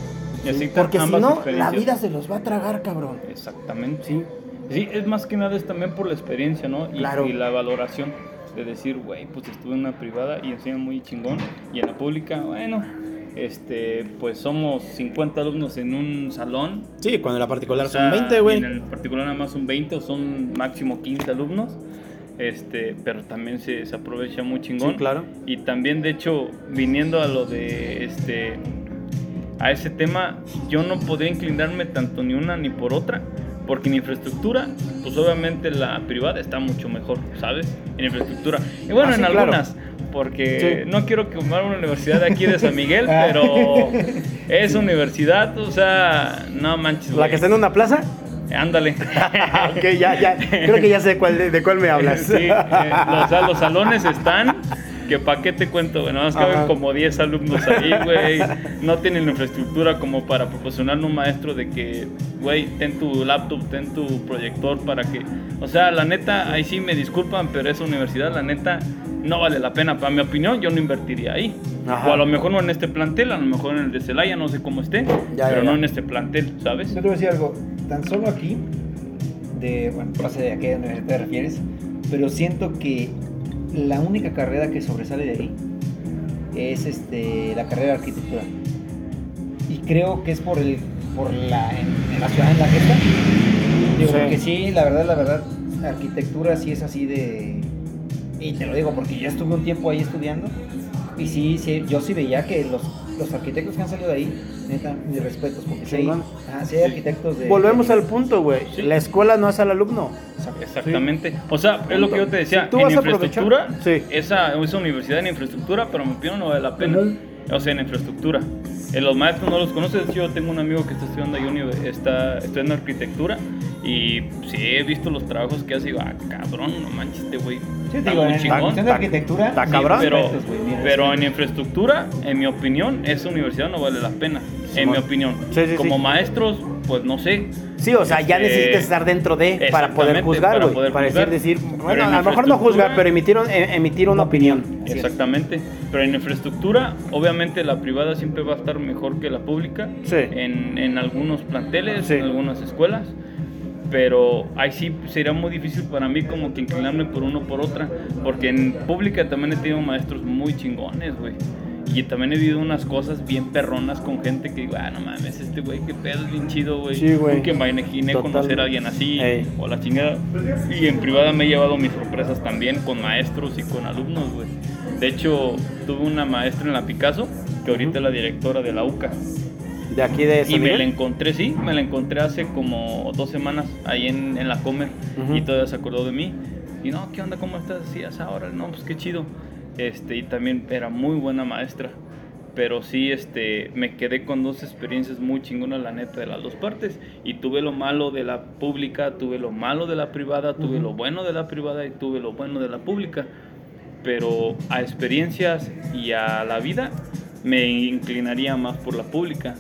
Porque si no, la vida se los va a tragar, cabrón. Exactamente. Sí. Sí, es más que nada es también por la experiencia, ¿no? Y, Claro. y la valoración de decir, güey, pues estuve en una privada y enseñan muy chingón. Y en la pública, bueno, este, pues somos 50 alumnos en un salón. Sí, cuando en la particular O sea, son 20, güey. En el particular nada más son 20 o son máximo 15 alumnos. Este, pero también se, se aprovecha muy chingón. Sí, claro. Y también, de hecho, viniendo a lo de este a ese tema, yo no podría inclinarme tanto ni una ni por otra, porque en infraestructura, pues obviamente la privada está mucho mejor, ¿sabes? En infraestructura. Y bueno, Ah, sí, en claro. algunas, porque Sí. no quiero quemar una universidad de aquí de San Miguel, [laughs] pero es universidad, o sea, no manches. La güey. que está en una plaza. Ándale. [laughs] ok, ya, ya. Creo que ya sé cuál, de, de cuál me hablas. Sí, eh, los, los salones están. Que pa' qué te cuento, güey. Nada más caben como 10 alumnos ahí, güey. No tienen la infraestructura como para proporcionarle un maestro de que, güey, ten tu laptop, ten tu proyector para que. O sea, la neta, ahí sí me disculpan, pero esa universidad, la neta, no vale la pena. Para mi opinión, yo no invertiría ahí. Ajá. O a lo mejor no en este plantel, a lo mejor en el de Celaya, no sé cómo esté, Ya, pero ya, ya. no en este plantel, ¿sabes? Yo te voy a decir algo, tan solo aquí, de, bueno, no sé de a qué universidad te refieres, pero siento que la única carrera que sobresale de ahí es este, la carrera de arquitectura. Y creo que es por, el, por la, en, en la ciudad en la que está. Digo, Sí. porque sí, la verdad, la verdad, arquitectura sí es así de... Y te lo digo porque yo estuve un tiempo ahí estudiando y sí, sí yo sí veía que los los arquitectos que han salido de ahí, neta, mis respetos, porque sí, hay, sí hay arquitectos de... Volvemos de- al punto, güey. Sí. La escuela no hace al alumno. Exactamente. O sea, es lo que yo te decía. Si tú en vas a aprovechar- infraestructura, Sí. esa, esa universidad en infraestructura, pero mi opinión no vale la pena. O sea, en infraestructura. En los maestros no los conoces. Yo tengo un amigo que está estudiando ahí, uni- está estudiando arquitectura. Y sí, he visto los trabajos que hace y digo, ah, cabrón, no manches, este güey. Sí, digo, en chingón. la de arquitectura... está sí, cabrón. Pero, pero en infraestructura, en mi opinión, esa universidad no vale la pena. En mi opinión. Sí, sí, Como sí. maestros, pues no sé. Sí, o sea, ya Este, necesitas estar dentro de para poder juzgar, para güey. Para, juzgar. decir, decir, bueno, en a lo mejor no juzgar, pero emitir, un- em- emitir una opinión. Exactamente. Pero en infraestructura, obviamente la privada siempre va a estar mejor que la pública. Sí. En, en algunos planteles, en algunas escuelas. Pero ahí sí sería muy difícil para mí como que inclinarme por uno o por otra. Porque en pública también he tenido maestros muy chingones, güey. Y también he vivido unas cosas bien perronas con gente que digo, ah, no mames, este güey, qué pedo, es bien chido, güey. Sí, güey. Nunca me imaginé conocer a alguien así. Ey. O la chingada. Y en privada me he llevado mis sorpresas también con maestros y con alumnos, güey. De hecho, tuve una maestra en la Picasso, que ahorita es la directora de la UCA. De aquí de San Y me la encontré, sí, me la encontré hace como dos semanas ahí en, en la Comer y todavía se acordó de mí. Y no, ¿qué onda? ¿Cómo estás? Sí, ahora, no, pues qué chido. Este, y también era muy buena maestra. Pero sí, este, me quedé con dos experiencias muy chingonas, la neta, de las dos partes. Y tuve lo malo de la pública, tuve lo malo de la privada, tuve lo bueno de la privada y tuve lo bueno de la pública. Pero a experiencias y a la vida me inclinaría más por la pública.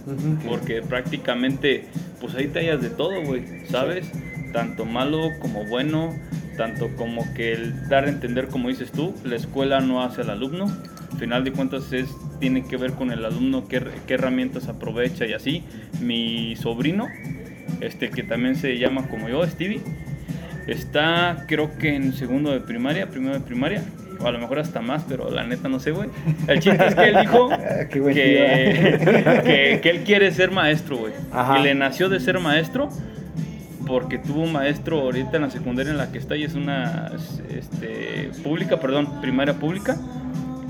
Porque prácticamente, pues ahí te hallas de todo, güey, ¿sabes? Tanto malo como bueno, tanto como que el dar a entender, como dices tú, la escuela no hace al alumno. Al final de cuentas es, tiene que ver con el alumno, qué, qué herramientas aprovecha y así. Mi sobrino, este que también se llama como yo, Stevie, está creo que en segundo de primaria, primero de primaria. O a lo mejor hasta más, pero la neta no sé, güey. El chiste es que él dijo [laughs] Ah, que, [laughs] que, que él quiere ser maestro, güey. Y le nació de ser maestro porque tuvo un maestro ahorita en la secundaria en la que está y es una este, pública, perdón, primaria pública.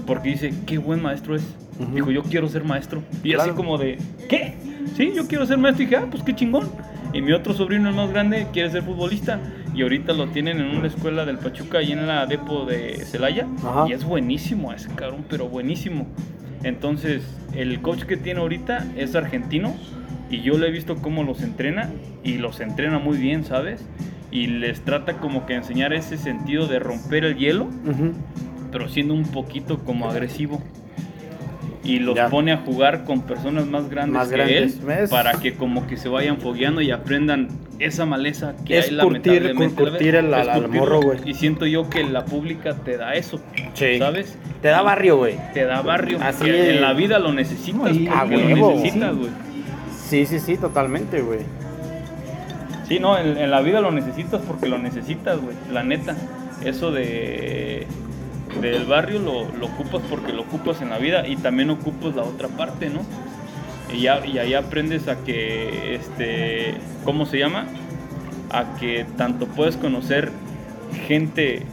Porque dice, qué buen maestro es. Dijo, yo quiero ser maestro. Y Claro. así como de, ¿qué? Sí, yo quiero ser maestro. Y dije, ah, pues qué chingón. Y mi otro sobrino, el más grande, quiere ser futbolista. Y ahorita lo tienen en una escuela del Pachuca, ahí en la depo de Celaya. Ajá. Y es buenísimo ese cabrón, pero buenísimo. Entonces, el coach que tiene ahorita es argentino. Y yo le he visto cómo los entrena. Y los entrena muy bien, ¿sabes? Y les trata como que enseñar ese sentido de romper el hielo pero siendo un poquito como agresivo. Y los Ya. pone a jugar con personas más grandes Más que grandes, él ¿ves? para que como que se vayan fogueando y aprendan esa maleza que Es hay curtir, lamentablemente. cur- curtir el- Es al- morro, güey. Y siento yo que la pública te da eso, Sí. ¿sabes? Te da barrio, güey. Te da barrio. Así en la vida lo necesitas. Sí, a porque lo necesitas, güey. Sí, sí, sí, totalmente, güey. Sí, no, en, en la vida lo necesitas porque lo necesitas, güey. La neta. Eso de del barrio lo, lo ocupas porque lo ocupas en la vida y también ocupas la otra parte, ¿no? Y, ya, y ahí aprendes a que, este, ¿cómo se llama? A que tanto puedes conocer gente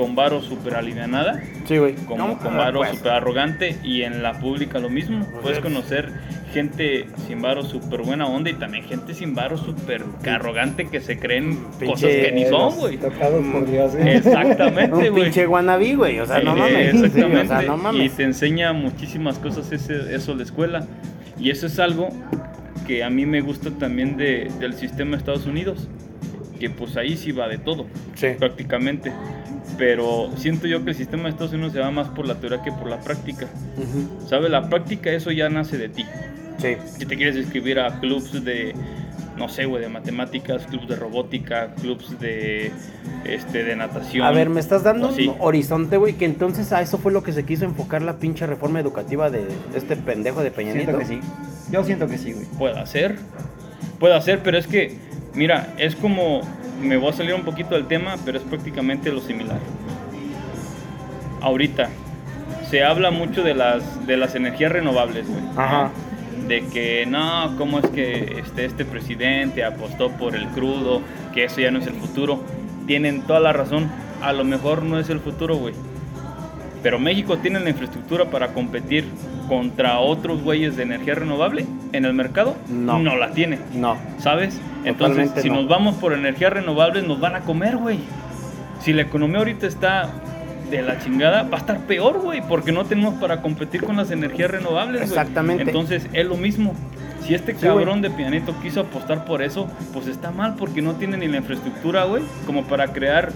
con varo super alivianada Sí, güey. como No, con varo pues. super arrogante y en la pública lo mismo. Puedes sea, conocer gente sin varo super buena onda y también gente sin varo super arrogante que se creen Pinche- cosas que ni son, güey. Tocados por Dios, ¿eh? Exactamente, Un güey. pinche guanabí, güey. O sea, no Sí, mames. Sí, Exactamente. o sea, no y mames. te enseña muchísimas cosas ese, eso la escuela. Y eso es algo que a mí me gusta también de- del sistema de Estados Unidos. Que pues ahí sí va de todo, Sí. prácticamente. Pero siento yo que el sistema de Estados Unidos se va más por la teoría que por la práctica. Ujú. ¿Sabes? La práctica, eso ya nace de ti. Sí. Si te quieres inscribir a clubs de, no sé, güey, de matemáticas, clubs de robótica, clubs de, este, de natación. A ver, me estás dando un horizonte, güey, que entonces a eso fue lo que se quiso enfocar la pinche reforma educativa de este pendejo de Peña Siento que sí. Yo siento que sí, güey. Puede ser, puede ser, pero es que, mira, es como, me voy a salir un poquito del tema, pero es prácticamente lo similar. Ahorita, se habla mucho de las, de las energías renovables, güey. ¿no? Ajá. De que no, cómo es que este, este presidente apostó por el crudo, que eso ya no es el futuro. Tienen toda la razón, a lo mejor no es el futuro, güey. Pero México tiene la infraestructura para competir contra otros güeyes de energía renovable en el mercado. No. la tiene. No. ¿Sabes? Entonces, Totalmente si no. nos vamos por energías renovables, nos van a comer, güey. Si la economía ahorita está de la chingada, va a estar peor, güey, porque no tenemos para competir con las energías renovables, güey. Exactamente. Entonces, es lo mismo. Si este Sí, cabrón de Pianito quiso apostar por eso, pues está mal porque no tiene ni la infraestructura, güey, como para crear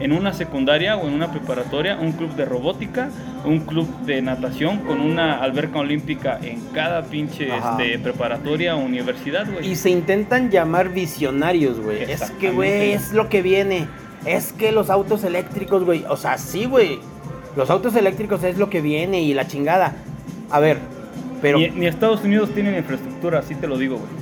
en una secundaria o en una preparatoria un club de robótica, un club de natación con una alberca olímpica en cada pinche este, preparatoria o universidad, güey. Y se intentan llamar visionarios, güey. Es que, güey, es lo que viene. Es que los autos eléctricos, güey. O sea, sí, güey. Los autos eléctricos es lo que viene y la chingada. A ver, pero Ni, ni Estados Unidos tienen infraestructura, así te lo digo, güey.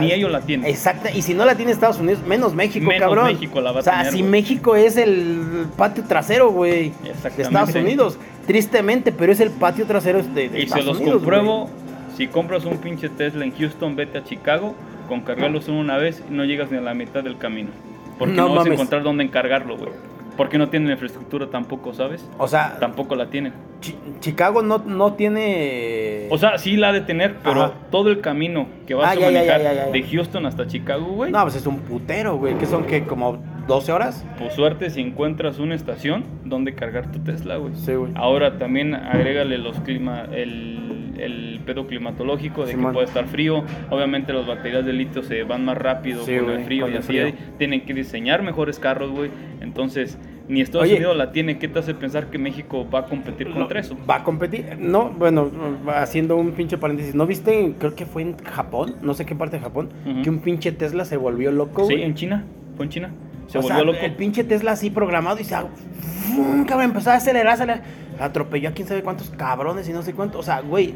Ni- ellos la tienen. Exacto. Y si no la tiene Estados Unidos, menos México, Menos cabrón. México la va a O sea, si. México es el patio trasero, güey. De. Estados Unidos. Tristemente, pero es el patio trasero de, de Y se Estados los Unidos. compruebo, si compras un pinche Tesla en Houston, vete a Chicago, con cargarlo solo una vez y no llegas ni a la mitad del camino. Porque No no, vas mames. a encontrar dónde encargarlo, güey. Porque no tienen infraestructura tampoco, ¿sabes? O sea, Tampoco la tienen. Chi- Chicago no, no tiene. O sea, sí la ha de tener, pero Ajá. todo el camino que vas Ah, a ya, ya, manejar ya, ya, ya. de Houston hasta Chicago, güey, No, pues es un putero, güey. Que son que como 12 horas. pues suerte si encuentras una estación donde cargar tu Tesla, güey. Sí, güey. Ahora también agrégale los clima, el, el pedo climatológico de que puede estar frío. Obviamente las baterías de litio se van más rápido Sí, el frío y así. frío. Tienen que diseñar mejores carros, güey. Entonces, ni Estados Oye. Unidos la tiene. ¿Qué te hace pensar que México va a competir contra eso? Va a competir. No, bueno, haciendo un pinche paréntesis. ¿No viste? Creo que fue en Japón. No sé qué parte de Japón. Que un pinche Tesla se volvió loco, Sí, en China. Fue en China. Se o volvió sea, loco. el pinche Tesla así programado y se. ¡fum! Cabrón, empezó a acelerar, acelerar. Atropelló a quién sabe cuántos cabrones y no sé cuánto. O sea, güey.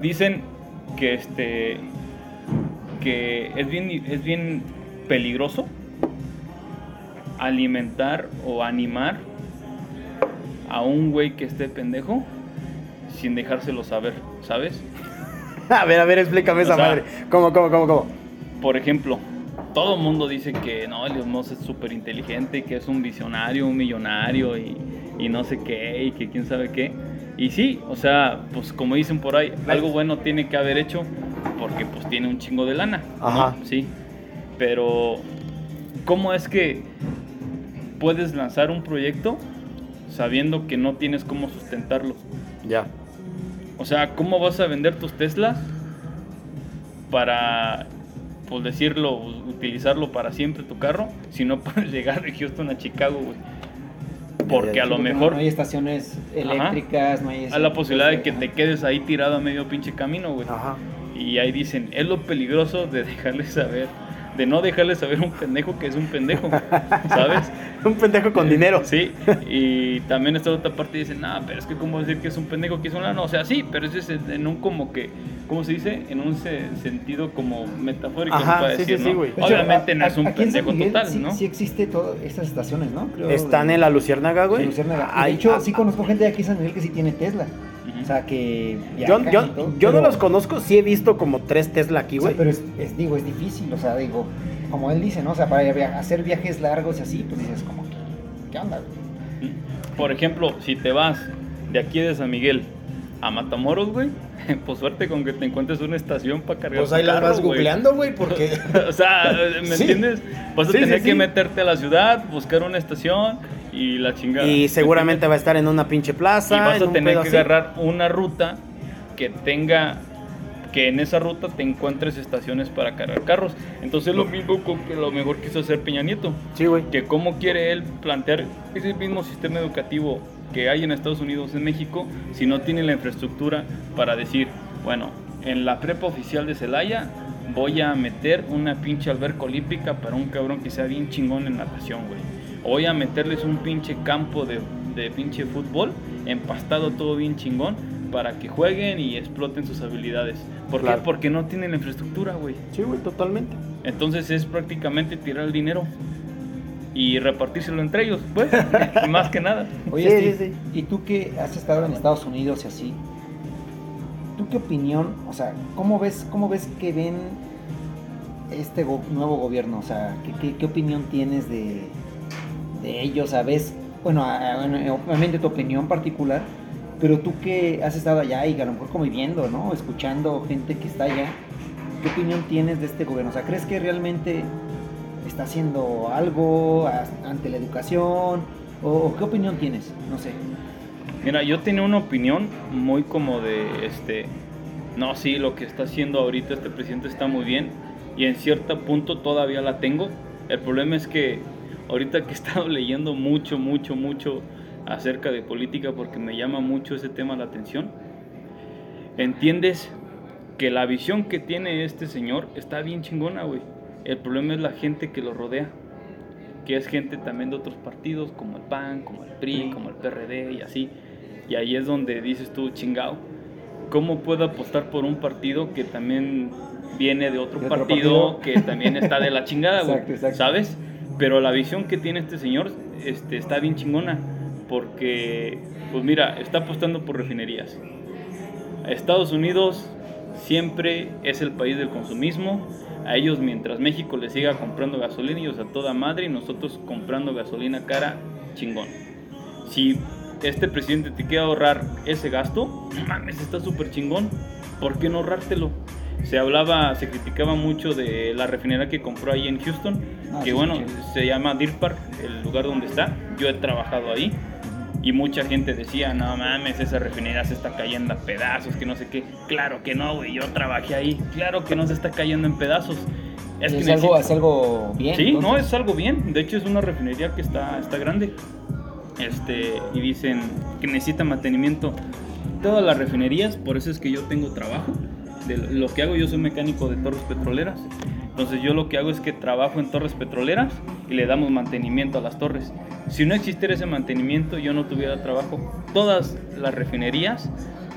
Dicen que este que es bien es bien peligroso alimentar o animar a un güey que esté pendejo sin dejárselo saber, ¿sabes? [laughs] A ver, a ver, explícame esa sea- madre. ¿Cómo, cómo, cómo, cómo? Por ejemplo, todo el mundo dice que no, Elon Musk es súper inteligente, que es un visionario, un millonario y, y no sé qué, y que quién sabe qué. Y sí, o sea, pues como dicen por ahí, algo bueno tiene que haber hecho porque pues tiene un chingo de lana. ¿no? Ajá. Sí. Pero, ¿cómo es que puedes lanzar un proyecto sabiendo que no tienes cómo sustentarlo? Ya. O sea, ¿cómo vas a vender tus Teslas para, pues decirlo, utilizarlo para siempre tu carro si no [laughs] puedes llegar de Houston a Chicago, güey? Porque a lo no- mejor No hay estaciones eléctricas, no hay... hay la posibilidad de que Ajá. te quedes ahí tirado a medio pinche camino, güey. Ajá. Y ahí dicen, es lo peligroso de [laughs] dejarle saber, de no dejarle saber a un pendejo que es un pendejo, ¿sabes? [laughs] Un pendejo con dinero. Sí, y también esta otra parte dicen, no, pero es que cómo decir que es un pendejo que es un lano, o sea, sí, pero eso es en un como que, ¿cómo se dice? En un se- sentido como metafórico, Ajá, puede sí, decir, sí, ¿no? sí, hecho, Obviamente a- no es un pendejo Miguel total, sí, ¿no? Sí existe todas estas estaciones, ¿no? Creo Están de- en la Luciérnaga, güey. de Luciérnaga. Y de hecho, ah, sí conozco gente de aquí en San Miguel que sí tiene Tesla. O sea, que Yo, yo, yo no los conozco, sí he visto como tres Tesla aquí, o sea, güey. pero es, es- digo, es difícil, o sea, digo, como él dice, ¿no? O sea, para via- hacer viajes largos y así, pues dices como, que, ¿qué onda? güey? Por ejemplo, si te vas de aquí de San Miguel a Matamoros, güey, [laughs] pues suerte con que te encuentres una estación para cargar Pues ahí carro, vas güey. googleando, güey, porque. [laughs] o sea, ¿me Sí. entiendes? Vas a Sí, tener sí, que sí. meterte a la ciudad, buscar una estación y la chingada. y seguramente va a estar en una pinche Y plaza. vas en a tener que así. agarrar una ruta que tenga que en esa ruta te encuentres estaciones para cargar carros. Entonces lo mismo con que lo mejor quiso hacer Peña Nieto, Sí, güey. que cómo quiere él plantear ese mismo sistema educativo que hay en Estados Unidos, en México, si no tiene la infraestructura para decir, bueno, en la prepa oficial de Celaya voy a meter una pinche alberca olímpica para un cabrón que sea bien chingón en natación, güey. Voy a meterles un pinche campo de, de pinche fútbol, empastado todo bien chingón, para que jueguen y exploten sus habilidades. ¿Por Claro. qué? Porque no tienen la infraestructura, güey. Sí, güey, totalmente. Entonces es prácticamente tirar el dinero y repartírselo entre ellos, pues, [laughs] más que nada. Oye, Sí, Steve, sí, y tú que has estado en Estados Unidos y así, ¿tú qué opinión, o sea, cómo ves, cómo ves que ven este go- nuevo gobierno? O sea, ¿qué, qué, qué opinión tienes de, de ellos? ¿Sabes? bueno, obviamente tu opinión particular, pero tú que has estado allá y a lo mejor conviviendo, ¿no? Escuchando gente que está allá, ¿qué opinión tienes de este gobierno? O sea, ¿crees que realmente está haciendo algo ante la educación? ¿O, qué opinión tienes? No sé. Mira, yo tenía una opinión muy como de, este, no, sí, lo que está haciendo ahorita este presidente está muy bien y en cierto punto todavía la tengo. El problema es que ahorita que he estado leyendo mucho, mucho, mucho acerca de política porque me llama mucho ese tema la atención, entiendes que la visión que tiene este señor está bien chingona, güey. El problema es la gente que lo rodea, que es gente también de otros partidos, como el PAN, como el PRI, como el PRD y así. Y ahí es donde dices tú, chingao, ¿cómo puedo apostar por un partido que también viene de otro, partido, que también está de la chingada, güey? [laughs] ¿Sabes? Pero la visión que tiene este señor este, está bien chingona, porque, pues mira, está apostando por refinerías. Estados Unidos siempre es el país del consumismo. A ellos, mientras México les siga comprando gasolina, ellos a toda madre y nosotros comprando gasolina cara, chingón. Si este presidente te quiere ahorrar ese gasto, [clears throat] mames, está súper chingón. ¿Por qué no ahorrártelo? Se hablaba, se criticaba mucho de la refinería que compró ahí en Houston, ah, que bueno, se llama Deer Park, el lugar donde está. Yo he trabajado ahí y mucha gente decía, no mames, esa refinería se está cayendo a pedazos, que no sé qué. Claro que no, güey, yo trabajé ahí. Claro que no se está cayendo en pedazos. Es, algo, es algo bien. Sí, no, es algo bien. De hecho, es una refinería que está, está grande. Este, y dicen que necesita mantenimiento. Todas las refinerías, por eso es que yo tengo trabajo. De lo que hago, yo soy mecánico de torres petroleras. Entonces yo lo que hago es que trabajo en torres petroleras y le damos mantenimiento a las torres. Si no existiera ese mantenimiento, yo no tuviera trabajo. Todas las refinerías,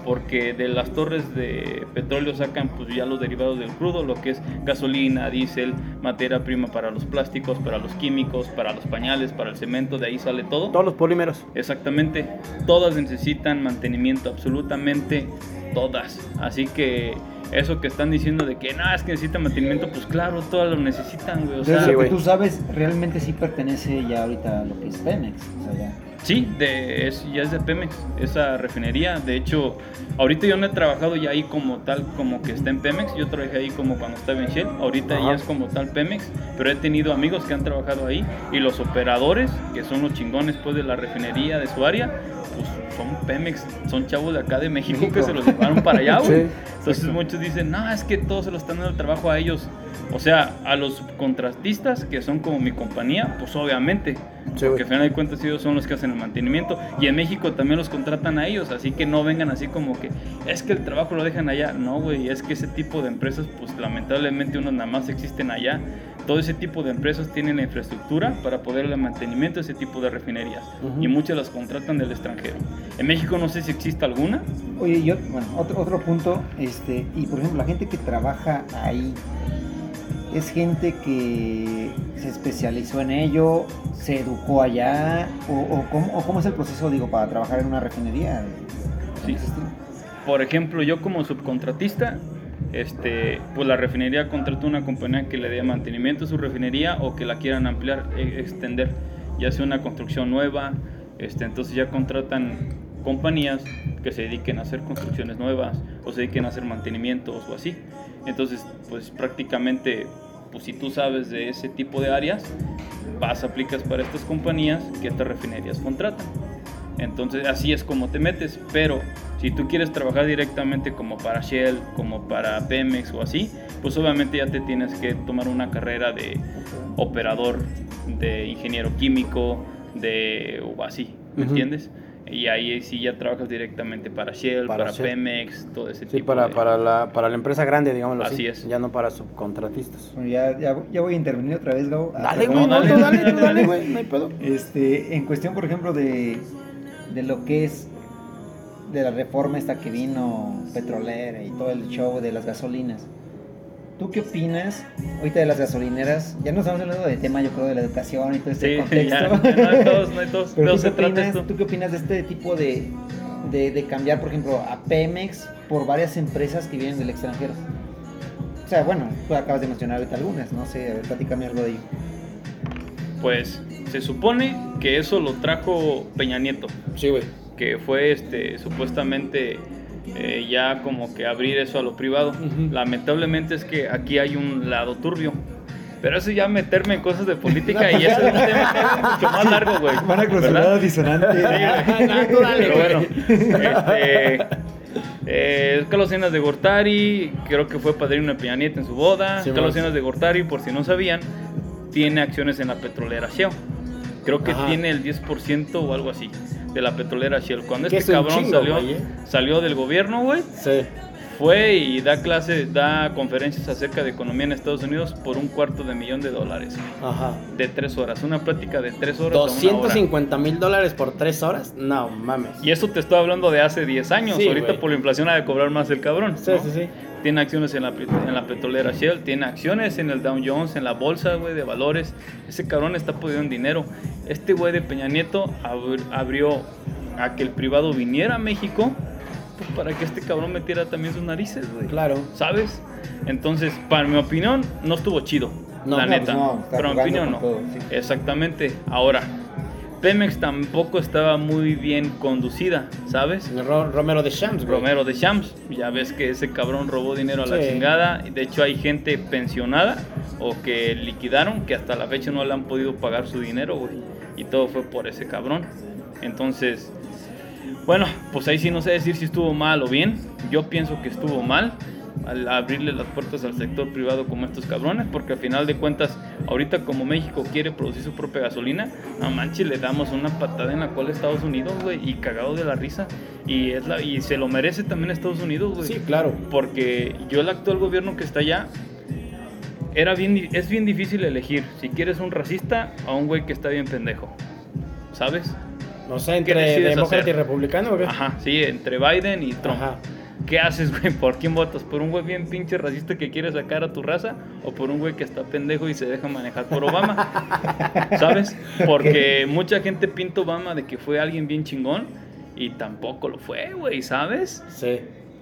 porque de las torres de petróleo sacan pues ya los derivados del crudo, lo que es gasolina, diésel, materia prima para los plásticos, para los químicos, para los pañales, para el cemento, de ahí sale todo. Todos los polímeros. Exactamente. Todas necesitan mantenimiento, absolutamente todas. Así que eso que están diciendo de que no, es que necesita mantenimiento, pues claro, todas lo necesitan, güey. O sea, lo que tú sabes, realmente sí pertenece ya ahorita a lo que es Pemex. O sea, ya. Sí, de, es, ya es de Pemex, esa refinería. De hecho, ahorita yo no he trabajado ya ahí como tal, como que está en Pemex. Yo trabajé ahí como cuando estaba en Shell. Ahorita ya es como tal Pemex. Pero he tenido amigos que han trabajado ahí. Y los operadores, que son los chingones pues, de la refinería de su área, pues son Pemex, son chavos de acá de México, que se los llevaron para allá, [laughs] güey. Entonces muchos dicen, no, es que todos se lo están dando el trabajo a ellos. O sea, a los subcontratistas, que son como mi compañía, pues obviamente. porque al final de cuentas ellos son los que hacen el mantenimiento. Y en México también los contratan a ellos, así que no vengan así como que, es que el trabajo lo dejan allá. No, güey, es que ese tipo de empresas, pues lamentablemente unos nada más existen allá todo ese tipo de empresas tienen la infraestructura para poder el mantenimiento de ese tipo de refinerías y muchas las contratan del extranjero. En México no sé si existe alguna. Oye, yo, bueno, otro, otro punto, este, y por ejemplo, la gente que trabaja ahí, es gente que se especializó en ello, se educó allá, o, cómo, es el proceso, digo, para trabajar en una refinería. Sí. Por ejemplo, yo como subcontratista este, pues la refinería contrató una compañía que le dé mantenimiento a su refinería o que la quieran ampliar, e, extender, ya sea una construcción nueva, este, entonces ya contratan compañías que se dediquen a hacer construcciones nuevas o se dediquen a hacer mantenimientos o así. Entonces, pues prácticamente, pues si tú sabes de ese tipo de áreas, vas, aplicas para estas compañías que estas refinerías contratan. Entonces así es como te metes, pero si tú quieres trabajar directamente como para Shell, como para Pemex o así, pues obviamente ya te tienes que tomar una carrera de operador, de ingeniero químico, de o así, ¿me entiendes? Y ahí sí ya trabajas directamente para Shell, para, Pemex, todo ese tipo para, para, la, para la empresa grande, digámoslo así. Así es. Ya no para subcontratistas. Bueno, ya, ya, ya, voy a intervenir otra vez, Gabo. Dale, güey, dale, dale, dale, güey, no hay pedo. Este, en cuestión, por ejemplo, de de lo que es de la reforma esta que vino petrolera y todo el show de las gasolinas. ¿Tú qué opinas ahorita de las gasolineras? Ya no estamos hablando de tema, yo creo, de la educación y todo este [laughs] contexto. no hay todos, no hay todos. [laughs] Pero ¿tú, qué opinas, ¿tú qué opinas de este tipo de, de, de, cambiar, por ejemplo, a Pemex por varias empresas que vienen del extranjero? O sea, bueno, tú acabas de mencionar ahorita algunas, no sé, a ver, platícame algo de ello. Pues se supone que eso lo trajo Peña Nieto, Sí, güey. que fue este supuestamente eh, ya como que abrir eso a lo privado. Lamentablemente es que aquí hay un lado turbio. Pero eso ya meterme en cosas de política y eso es un tema mucho más largo, güey. Van a cruzar ¿verdad? disonante. Sí. [laughs] No, tú dale, Pero bueno, este, eh, Carlos Cenas de Gortari, creo que fue padrino de Peña Nieto en su boda. Sí, Carlos. Cenas de Gortari, por si no sabían, tiene acciones en la petrolera Shell. Creo que Ajá. tiene el 10% o algo así de la petrolera Shell. Cuando este es cabrón chingo, salió, ¿eh? salió del gobierno, güey, Sí. fue y da clases, da conferencias acerca de economía en Estados Unidos por un cuarto de millón de dólares. Ajá. De tres horas, una plática de tres horas. a una hora. 250 mil dólares por tres horas. No mames. Y eso te estoy hablando de hace 10 años. Sí, Ahorita por la inflación ha de cobrar más el cabrón. Sí, ¿no? sí, sí. Tiene acciones en la, en la petrolera Shell, tiene acciones en el Dow Jones, en la bolsa, güey, de valores. Ese cabrón está poniendo en dinero. Este güey de Peña Nieto abr- abrió a que el privado viniera a México pues, para que este cabrón metiera también sus narices, güey. Claro. ¿Sabes? Entonces, para mi opinión, no estuvo chido. No, la no, neta. pues no, Pero mi jugando opinión no. con todo, sí. Exactamente. Ahora, Pemex tampoco estaba muy bien conducida, ¿sabes? Ro- Romero de Shams, güey. Romero de Shams, ya ves que ese cabrón robó dinero a la Sí. chingada. De hecho, hay gente pensionada o que liquidaron que hasta la fecha no le han podido pagar su dinero, güey. Y todo fue por ese cabrón. Entonces, bueno, pues ahí sí no sé decir si estuvo mal o bien. Yo pienso que estuvo mal al abrirle las puertas al sector privado como estos cabrones, porque al final de cuentas, ahorita como México quiere producir su propia gasolina, a manches le damos una patada en la cola a Estados Unidos, güey, y cagado de la risa. Y, es la, y se lo merece también Estados Unidos, güey. Sí, claro. Porque yo el actual gobierno que está allá, era bien, es bien difícil elegir si quieres un racista o un güey que está bien pendejo. ¿Sabes? No sé, ¿Qué entre demócrata hacer? y republicano, güey. Ajá, sí, entre Biden y Trump. Ajá. ¿Qué haces, güey? ¿Por quién votas? ¿Por un güey bien pinche racista que quiere sacar a tu raza? ¿O por un güey que está pendejo y se deja manejar por Obama? [laughs] ¿Sabes? Porque mucha gente pinta Obama de que fue alguien bien chingón y tampoco lo fue, güey, ¿sabes? Sí.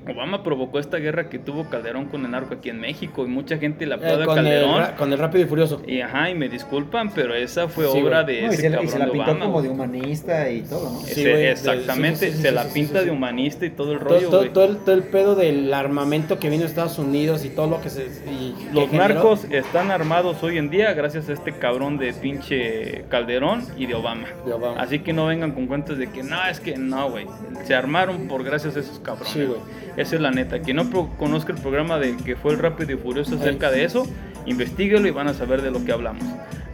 Obama provocó esta guerra que tuvo Calderón con el narco aquí en México y mucha gente le Eh, aplaude a con, el, Calderón. con el rápido y furioso. Y ajá, y me disculpan, pero esa fue Sí, obra de No, y, ese se, la- y cabrón se la de pintó Obama. como de humanista y todo, ¿no? Sí, Ese- güey, de- exactamente, sí, sí, sí, se sí, la sí, pinta sí, de humanista y todo el Todo, rollo, todo, güey. todo el, todo el pedo del armamento que vino de Estados Unidos y todo lo que se. y que Los generó. narcos están armados hoy en día gracias a este cabrón de pinche Calderón y de Obama. De Obama. Así que no vengan con cuentos de que no, es que no, güey. Se armaron por gracias a esos cabrones. Sí, güey. Esa es la neta. Quien no conozca el programa de que fue el Rápido y Furioso acerca de eso, investiguelo y van a saber de lo que hablamos.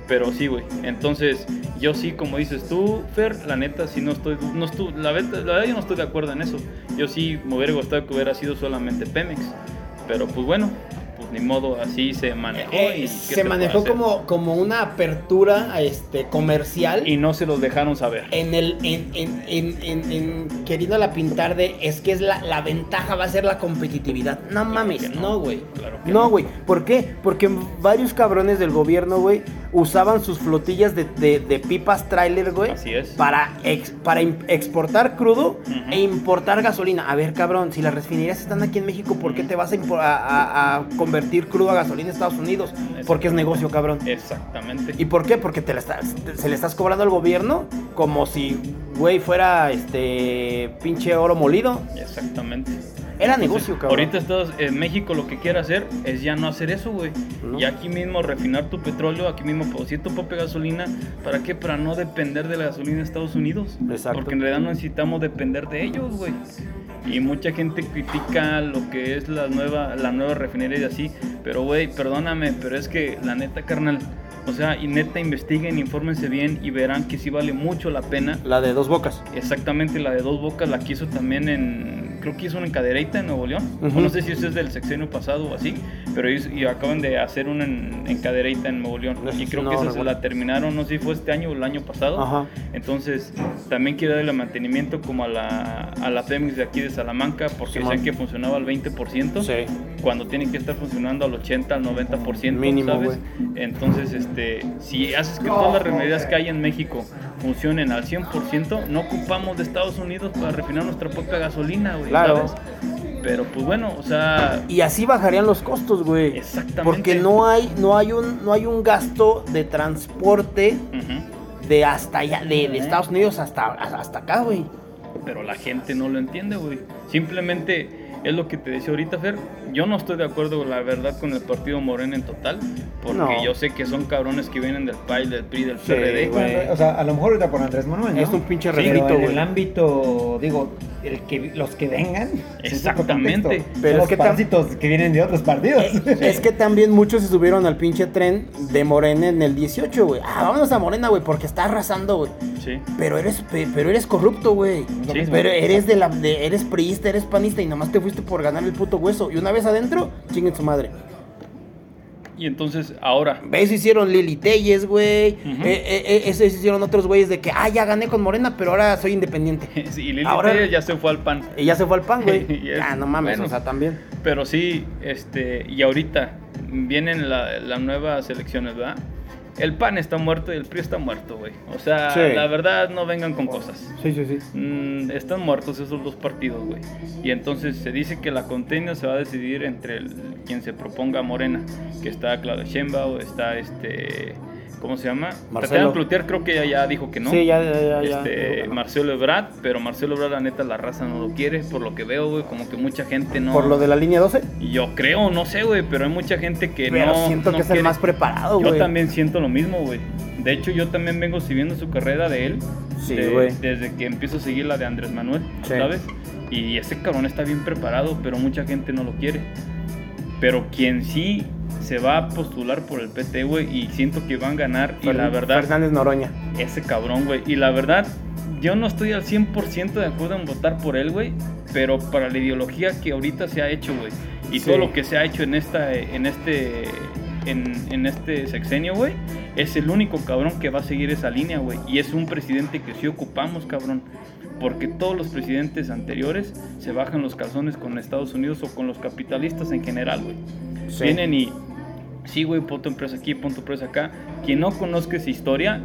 Pero sí, güey. Entonces, yo sí, como dices tú, Fer, la neta, sí no estoy, no estoy la, verdad, la verdad yo no estoy de acuerdo en eso. Yo sí me hubiera gustado que hubiera sido solamente Pemex. Pero pues bueno, ni modo, así se manejó. Eh, y ¿qué se manejó como, como una apertura este, comercial. Y no se los dejaron saber. en el en, en, en, en, en queriéndola pintar de es que es la, la ventaja va a ser la competitividad. No mames, no. no, güey. Claro no, no. güey. ¿Por qué? Porque varios cabrones del gobierno, güey, usaban sus flotillas de, de, de pipas trailer, güey. Así es. Para, ex- para exportar crudo e importar gasolina. A ver, cabrón, si las refinerías están aquí en México, ¿por qué te vas a, a- a convertir crudo a gasolina en Estados Unidos? Porque es negocio, cabrón. Exactamente. ¿Y por qué? Porque te la estás, te- se le estás cobrando al gobierno como si, güey, fuera este pinche oro molido. Exactamente. Era negocio, cabrón. Ahorita en México lo que quiere hacer es ya no hacer eso, güey. No. Y aquí mismo refinar tu petróleo, aquí mismo producir tu propia gasolina. ¿Para qué? Para no depender de la gasolina de Estados Unidos. Exacto. Porque en realidad no necesitamos depender de ellos, güey. Y mucha gente critica lo que es la nueva, la nueva refinería y así. Pero, güey, perdóname, pero es que la neta, carnal. O sea, y neta, investiguen, infórmense bien y verán que sí vale mucho la pena La de dos bocas. Exactamente, la de dos bocas la quiso también en. Creo que hizo una en Cadereyta, en Nuevo León. Ujú. O no sé si eso es del sexenio pasado o así. Pero ellos y acaban de hacer una en, en Nuevo León. Y sí creo no que esa se recuerdo. la terminaron, no sé si fue este año o el año pasado. Ajá. Entonces, también quiero darle mantenimiento como a la, a la Pemex de aquí de Salamanca, porque Simón. decían que funcionaba al 20%. Sí. Cuando tiene que estar funcionando al 80, al 90%, Mínimo, ¿sabes? Entonces, este, si haces que todas las remedias que hay en México funcionen al 100%, no ocupamos de Estados Unidos para refinar nuestra propia gasolina, güey. Claro. ¿sabes? Pero pues bueno, o sea, Y así bajarían los costos, güey. Exactamente. Porque no hay, no hay un, no hay un gasto de transporte de hasta allá, de, de Estados Unidos hasta, hasta acá, güey. Pero la gente no lo entiende, güey. Simplemente es lo que te decía ahorita, Fer. Yo no estoy de acuerdo, la verdad, con el partido Morena en total. Porque No. yo sé que son cabrones que vienen del PAI, del PRI, del Sí, PRD. güey. O sea, a lo mejor ahorita por Andrés Manuel, ¿no? Es un pinche en güey. el ámbito, digo, el que, los que vengan. [laughs] Exactamente. Pero Son es que los parásitos que vienen de otros partidos. Es que también muchos se subieron al pinche tren de Morena en el 18, güey. Ah, vámonos a Morena, güey, porque está arrasando, güey. Sí. Pero eres, pe- pero eres corrupto, güey. Sí. Pero eres de la, de- eres priista, eres panista y nomás te fuiste por ganar el puto hueso. Y una vez adentro, chinguen su madre. Y entonces, ahora, Eso hicieron Lili Telles, güey. Ujú. Eh, eh, eh, eso hicieron otros güeyes de que, ah, ya gané con Morena, pero ahora soy independiente. [laughs] sí, Lili Ahora- Telles ya se fue al PAN. Y ya se fue al pan, güey. [laughs] Y es- ah, no mames, bueno. o sea, también. Pero sí, este, y ahorita vienen la- las nuevas elecciones, ¿verdad? El PAN está muerto y el PRI está muerto, güey. O sea, Sí. la verdad, no vengan con cosas. Sí, sí, sí. Mm, están muertos esos dos partidos, güey. Y entonces se dice que la contienda se va a decidir entre el- quien se proponga Morena, que está Claudia Sheinbaum, está este, ¿cómo se llama? Marcelo. Tatiana Cloutier creo que ya, ya dijo que no. Sí, ya, ya, ya. Este, Marcelo Ebrard, pero Marcelo Ebrard la neta la raza no lo quiere, por lo que veo, güey, como que mucha gente no... Por lo de la línea 12. Y Yo creo, no sé, güey, pero hay mucha gente que Pero no... siento no que es quiere. el más preparado, Yo güey. también siento lo mismo, güey. De hecho, yo también vengo siguiendo su carrera de él. Sí, de-. Desde que empiezo a seguir la de Andrés Manuel, Sí. ¿sabes? Y ese cabrón está bien preparado, pero mucha gente no lo quiere. Pero quien sí se va a postular por el PT, güey, y siento que van a ganar, y la verdad, Fernández Noroña. ese cabrón, güey. Y la verdad, yo no estoy al 100% de acuerdo en votar por él, güey. Pero para la ideología que ahorita se ha hecho, güey. Y Sí. todo lo que se ha hecho en esta, en este, en, en este sexenio, güey. Es el único cabrón que va a seguir esa línea, güey. Y es un presidente que sí ocupamos, cabrón. Porque todos los presidentes anteriores se bajan los calzones con Estados Unidos o con los capitalistas en general, güey. Sí. Vienen y sí, güey, pon tu empresa aquí, pon tu empresa acá. Quien no conozca esa historia,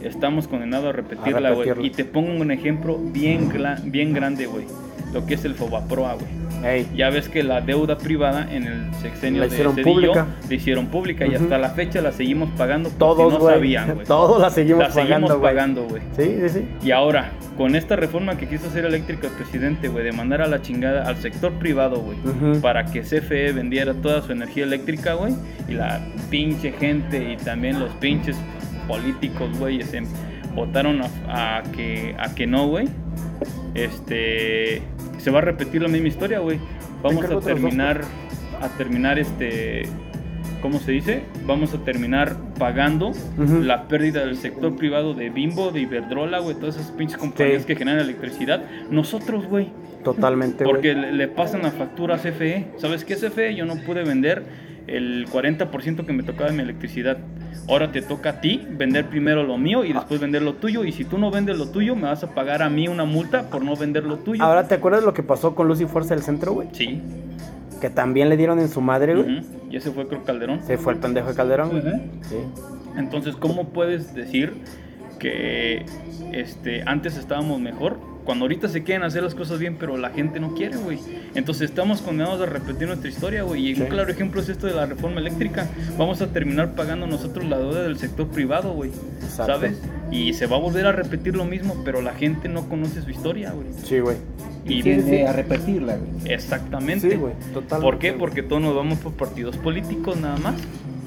estamos condenados a repetirla, güey. Y te pongo un ejemplo bien, bien grande, güey. Lo que es el Fobaproa, güey. Ey. Ya ves que la deuda privada en el sexenio La de hicieron Cedillo pública. la hicieron pública y hasta la fecha la seguimos pagando Todos, si no sabían, [laughs] güey. Todos la seguimos La seguimos pagando, güey. pagando, güey. Sí, sí, sí. Y ahora, con esta reforma que quiso hacer eléctrica el presidente, güey, de mandar a la chingada al sector privado, güey, para que CFE vendiera toda su energía eléctrica, güey, y la pinche gente y también los pinches políticos, güey, se votaron a, a que, a que no, güey, este, se va a repetir la misma historia, güey. Vamos a dos, terminar, a terminar este... ¿Cómo se dice? Vamos a terminar pagando la pérdida del sector privado de Bimbo, de Iberdrola, güey, todas esas pinches compañías Sí. que generan electricidad. Nosotros, güey. Totalmente, güey. Porque le, le pasan a CFE. ¿Sabes qué, CFE? Yo no pude vender el 40% que me tocaba de mi electricidad. Ahora te toca a ti vender primero lo mío y después vender lo tuyo. Y si tú no vendes lo tuyo, me vas a pagar a mí una multa por no vender lo tuyo. Ahora, ¿te acuerdas lo que pasó con Lucy Fuerza del Centro, güey? Sí. Que también le dieron en su madre, güey. Y ese fue creo Calderón. Se fue el pendejo de Calderón, güey. Sí. Entonces, ¿cómo puedes decir que este, antes estábamos mejor? Cuando ahorita se quieren hacer las cosas bien, pero la gente no quiere, güey. Entonces estamos condenados a repetir nuestra historia, güey. Y Sí. un claro ejemplo es esto de la reforma eléctrica. Vamos a terminar pagando nosotros la deuda del sector privado, güey. ¿Sabes? Y se va a volver a repetir lo mismo, pero la gente no conoce su historia, güey. Sí, güey. Y Tiende sí. a repetirla, güey. exactamente. Sí, güey. Totalmente. ¿Por qué? Porque todos nos vamos por partidos políticos nada más.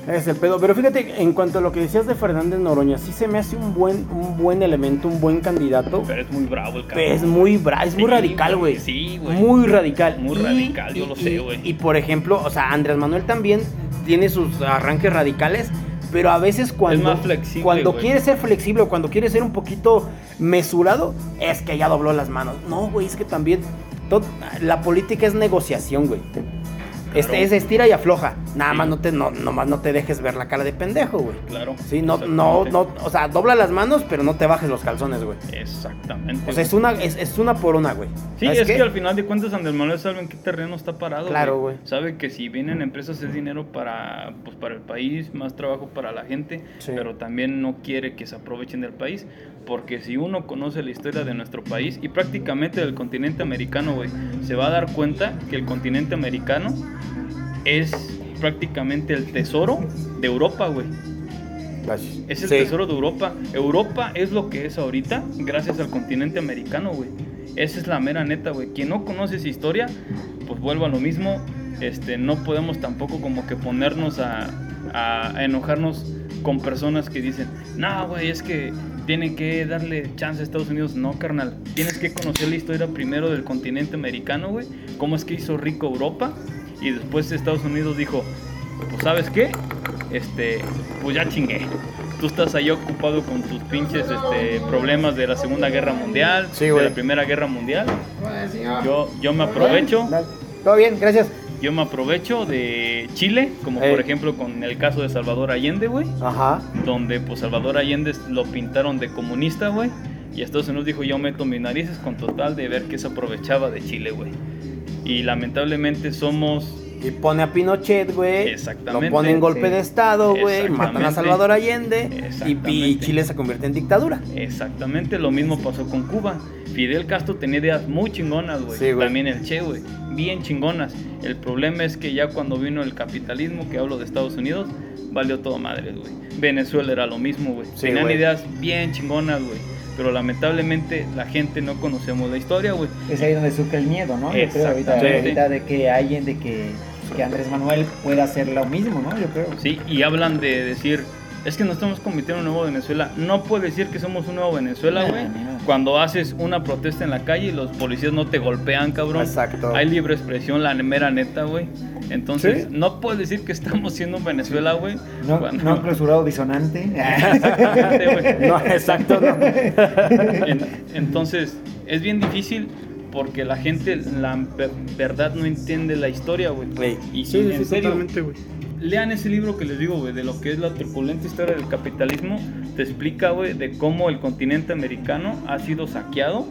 Es el pedo. Pero fíjate, en cuanto a lo que decías de Fernández Noroña, sí se me hace un buen, un buen elemento, un buen candidato. Pero es muy bravo el cabrón. Es muy bra, es muy radical, güey. Sí, güey. Muy radical. Muy Y- radical, yo y- lo sé, y- güey. Y, por ejemplo, o sea, Andrés Manuel también tiene sus arranques radicales, pero a veces cuando, más flexible, cuando quiere ser flexible o cuando quiere ser un poquito mesurado, es que ya dobló las manos. No, güey, es que también la política es negociación, güey. Este es estira y afloja. Nada Sí. más no te, no, nomás no te dejes ver la cara de pendejo, güey. Claro. Sí, no, no, no, o sea, dobla las manos, pero no te bajes los calzones, güey. Exactamente. O sea, es una, es, es una por una, güey. Sí, ¿Sabes es qué? que al final de cuentas Andrés Manuel sabe en qué terreno está parado. Claro, güey. Sabe que si vienen empresas es dinero para, pues, para el país, más trabajo para la gente, Sí. pero también no quiere que se aprovechen del país, porque si uno conoce la historia de nuestro país y prácticamente del continente americano, güey, se va a dar cuenta que el continente americano es prácticamente el tesoro de Europa, güey. Gracias. Es el Sí. tesoro de Europa. Europa es lo que es ahorita gracias al continente americano, güey. Esa es la mera neta, güey. Quien no conoce esa historia, pues vuelvo a lo mismo. Este, no podemos tampoco como que ponernos a, a- a enojarnos con personas que dicen, no, güey, es que tienen que darle chance a Estados Unidos. No, carnal. Tienes que conocer la historia primero del continente americano, güey. Cómo es que hizo rico Europa. Y después Estados Unidos dijo, pues sabes qué, este, pues ya chingué. Tú estás ahí ocupado con tus pinches este, problemas de la Segunda Guerra Mundial, Sí, de la Primera Guerra Mundial. Yo, yo me aprovecho. Todo bien, gracias. Yo me aprovecho de Chile, como Ey. por ejemplo con el caso de Salvador Allende, güey, Ajá. donde pues Salvador Allende lo pintaron de comunista, güey, y Estados Unidos dijo yo meto mis narices con total de ver que se aprovechaba de Chile, güey. Y lamentablemente somos Y pone a Pinochet, güey. Exactamente. Lo pone en golpe Sí. de Estado, güey. Matan a. Salvador Allende. Y. Chile se convierte en dictadura. Exactamente, lo mismo pasó con Cuba. Fidel Castro tenía ideas muy chingonas, güey. Sí. También el Che, güey. Bien chingonas. El problema es que ya cuando vino el capitalismo, que hablo de Estados Unidos, valió todo madre, güey. Venezuela era lo mismo, güey. Sí, Tenían ideas bien chingonas, güey. Pero lamentablemente la gente no conocemos la historia, güey. Es ahí donde surge el miedo, ¿no? Yo creo ahorita, ahorita de que alguien, de que, que Andrés Manuel pueda hacer lo mismo, ¿no? Yo creo. Sí, y hablan de decir, es que no estamos convirtiendo en un nuevo Venezuela. No puede decir que somos un nuevo Venezuela, güey. Cuando haces una protesta en la calle y los policías no te golpean, cabrón. Exacto. Hay libre expresión, la mera neta, güey. Entonces, Sí. no puedes decir que estamos siendo Venezuela, güey. No, cuando- no clausurado disonante. [laughs] Exactamente, güey. [laughs] No, exacto, no. [laughs] En- entonces, es bien difícil porque la gente, la ver- verdad, no entiende la historia, güey. Y Sí, sí, sí, en sí, serio, totalmente, güey. Lean ese libro que les digo, güey, de lo que es la turbulenta historia del capitalismo. Te explica, güey, de cómo el continente americano ha sido saqueado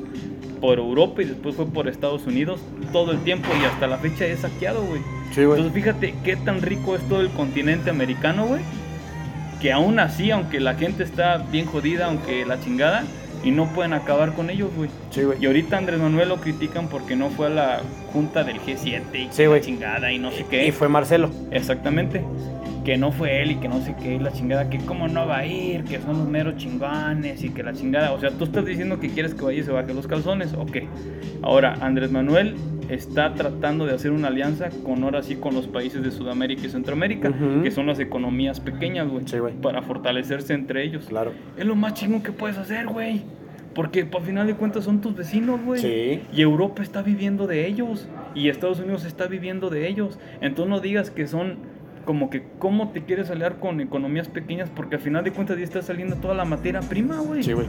por Europa y después fue por Estados Unidos todo el tiempo y hasta la fecha es saqueado, güey. Sí, güey. Entonces fíjate qué tan rico es todo el continente americano, güey. Que aún así, aunque la gente está bien jodida, aunque la chingada, y no pueden acabar con ellos, güey. Sí, güey. Y ahorita Andrés Manuel lo critican porque no fue a la junta del G7 y Sí, güey. chingada y no sé qué. Y fue Marcelo. Exactamente. Que no fue él y que no sé qué, y la chingada, que cómo no va a ir, que son los meros chingones y que la chingada. O sea, tú estás diciendo que quieres que vaya y se baje los calzones, ok. Ahora, Andrés Manuel está tratando de hacer una alianza con ahora sí con los países de Sudamérica y Centroamérica, que son las economías pequeñas, güey, Sí, güey. para fortalecerse entre ellos. Claro. Es lo más chingón que puedes hacer, güey. Porque al final de cuentas son tus vecinos, güey. Sí. Y Europa está viviendo de ellos. Y Estados Unidos está viviendo de ellos. Entonces no digas que son como que cómo te quieres aliar con economías pequeñas porque al final de cuentas ya está saliendo toda la materia prima, güey. Sí, güey.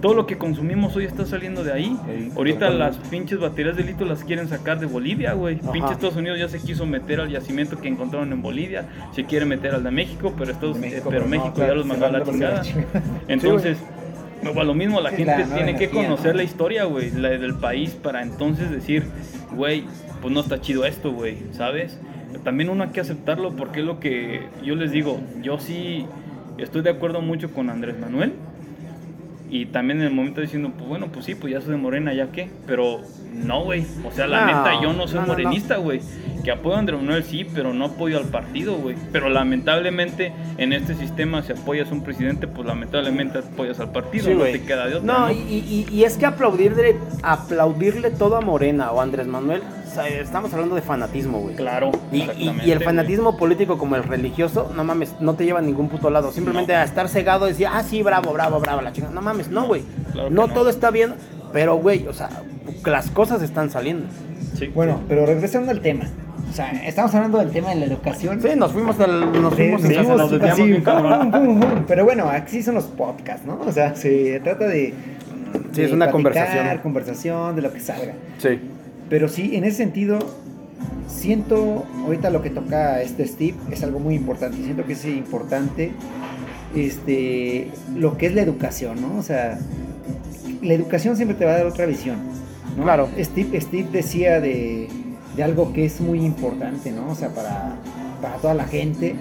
Todo lo que consumimos hoy está saliendo de ahí. Sí, Ahorita las pinches baterías de litio las quieren sacar de Bolivia, güey. Pinche Estados Unidos ya se quiso meter al yacimiento que encontraron en Bolivia. Se quiere meter al de México, pero, Estados, México, eh, pero pero no, México claro, ya los mandó a la chingada. [laughs] Entonces, a lo mismo, la Sí, gente la tiene que conocer ¿no? la historia, güey, la del país para entonces decir, güey, pues no está chido esto, güey, ¿sabes? También uno hay que aceptarlo porque es lo que yo les digo, yo sí estoy de acuerdo mucho con Andrés Manuel y también en el momento diciendo, pues bueno, pues sí, pues ya soy de Morena, ¿ya qué? Pero no, güey, o sea, la No, neta, yo no soy no, morenista, güey. Que apoyo a Andrés Manuel sí, pero no apoyo al partido, güey. Pero lamentablemente en este sistema si apoyas a un presidente, pues lamentablemente apoyas al partido, Sí, no güey. te queda de otra. No, ¿no? y, y- y es que aplaudirle, aplaudirle todo a Morena o a Andrés Manuel, o sea, estamos hablando de fanatismo, güey. Claro. Y, y- el fanatismo político como el religioso, no mames, no te lleva a ningún puto lado. Simplemente No. a estar cegado y decir, ah, sí, bravo, bravo, bravo, la chingada. No mames, no, güey. claro no, no. todo está bien, pero, güey, o sea, las cosas están saliendo. Sí. Bueno, pero regresando al tema. O sea, estamos hablando del tema de la educación. Sí, nos fuimos del, nos Sí, fuimos sí, nos desviamos bien pum. Pero bueno, aquí son los podcasts, ¿no? O sea, se trata de. Sí, de es una platicar, conversación. conversación, de lo que salga. Sí. Pero sí, en ese sentido, siento ahorita lo que toca este Steve es algo muy importante. Siento que es importante este, lo que es la educación, ¿no? O sea, la educación siempre te va a dar otra visión. ¿no? Claro. Steve, Steve decía de, de algo que es muy importante, ¿no? O sea, para, para toda la gente,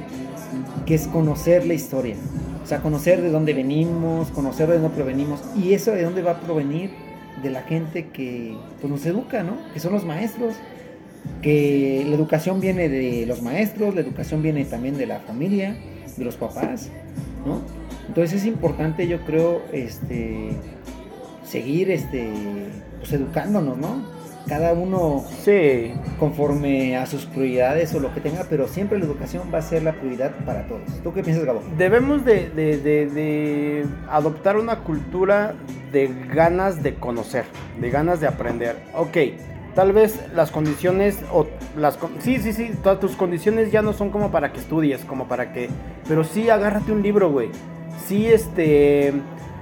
que es conocer la historia. O sea, conocer de dónde venimos, conocer de dónde provenimos. Y eso de dónde va a provenir de la gente que pues, nos educa, ¿no? Que son los maestros. Que la educación viene de los maestros, la educación viene también de la familia, de los papás, ¿no? Entonces es importante, yo creo, este, seguir este, pues, educándonos, ¿no? Cada uno Sí. conforme a sus prioridades o lo que tenga, pero siempre la educación va a ser la prioridad para todos. ¿Tú qué piensas, Gabo? Debemos de, de- de- de adoptar una cultura de ganas de conocer, de ganas de aprender. Ok, tal vez las condiciones, o las sí, sí, sí, todas tus condiciones ya no son como para que estudies, como para que, pero sí agárrate un libro, güey. Sí, este,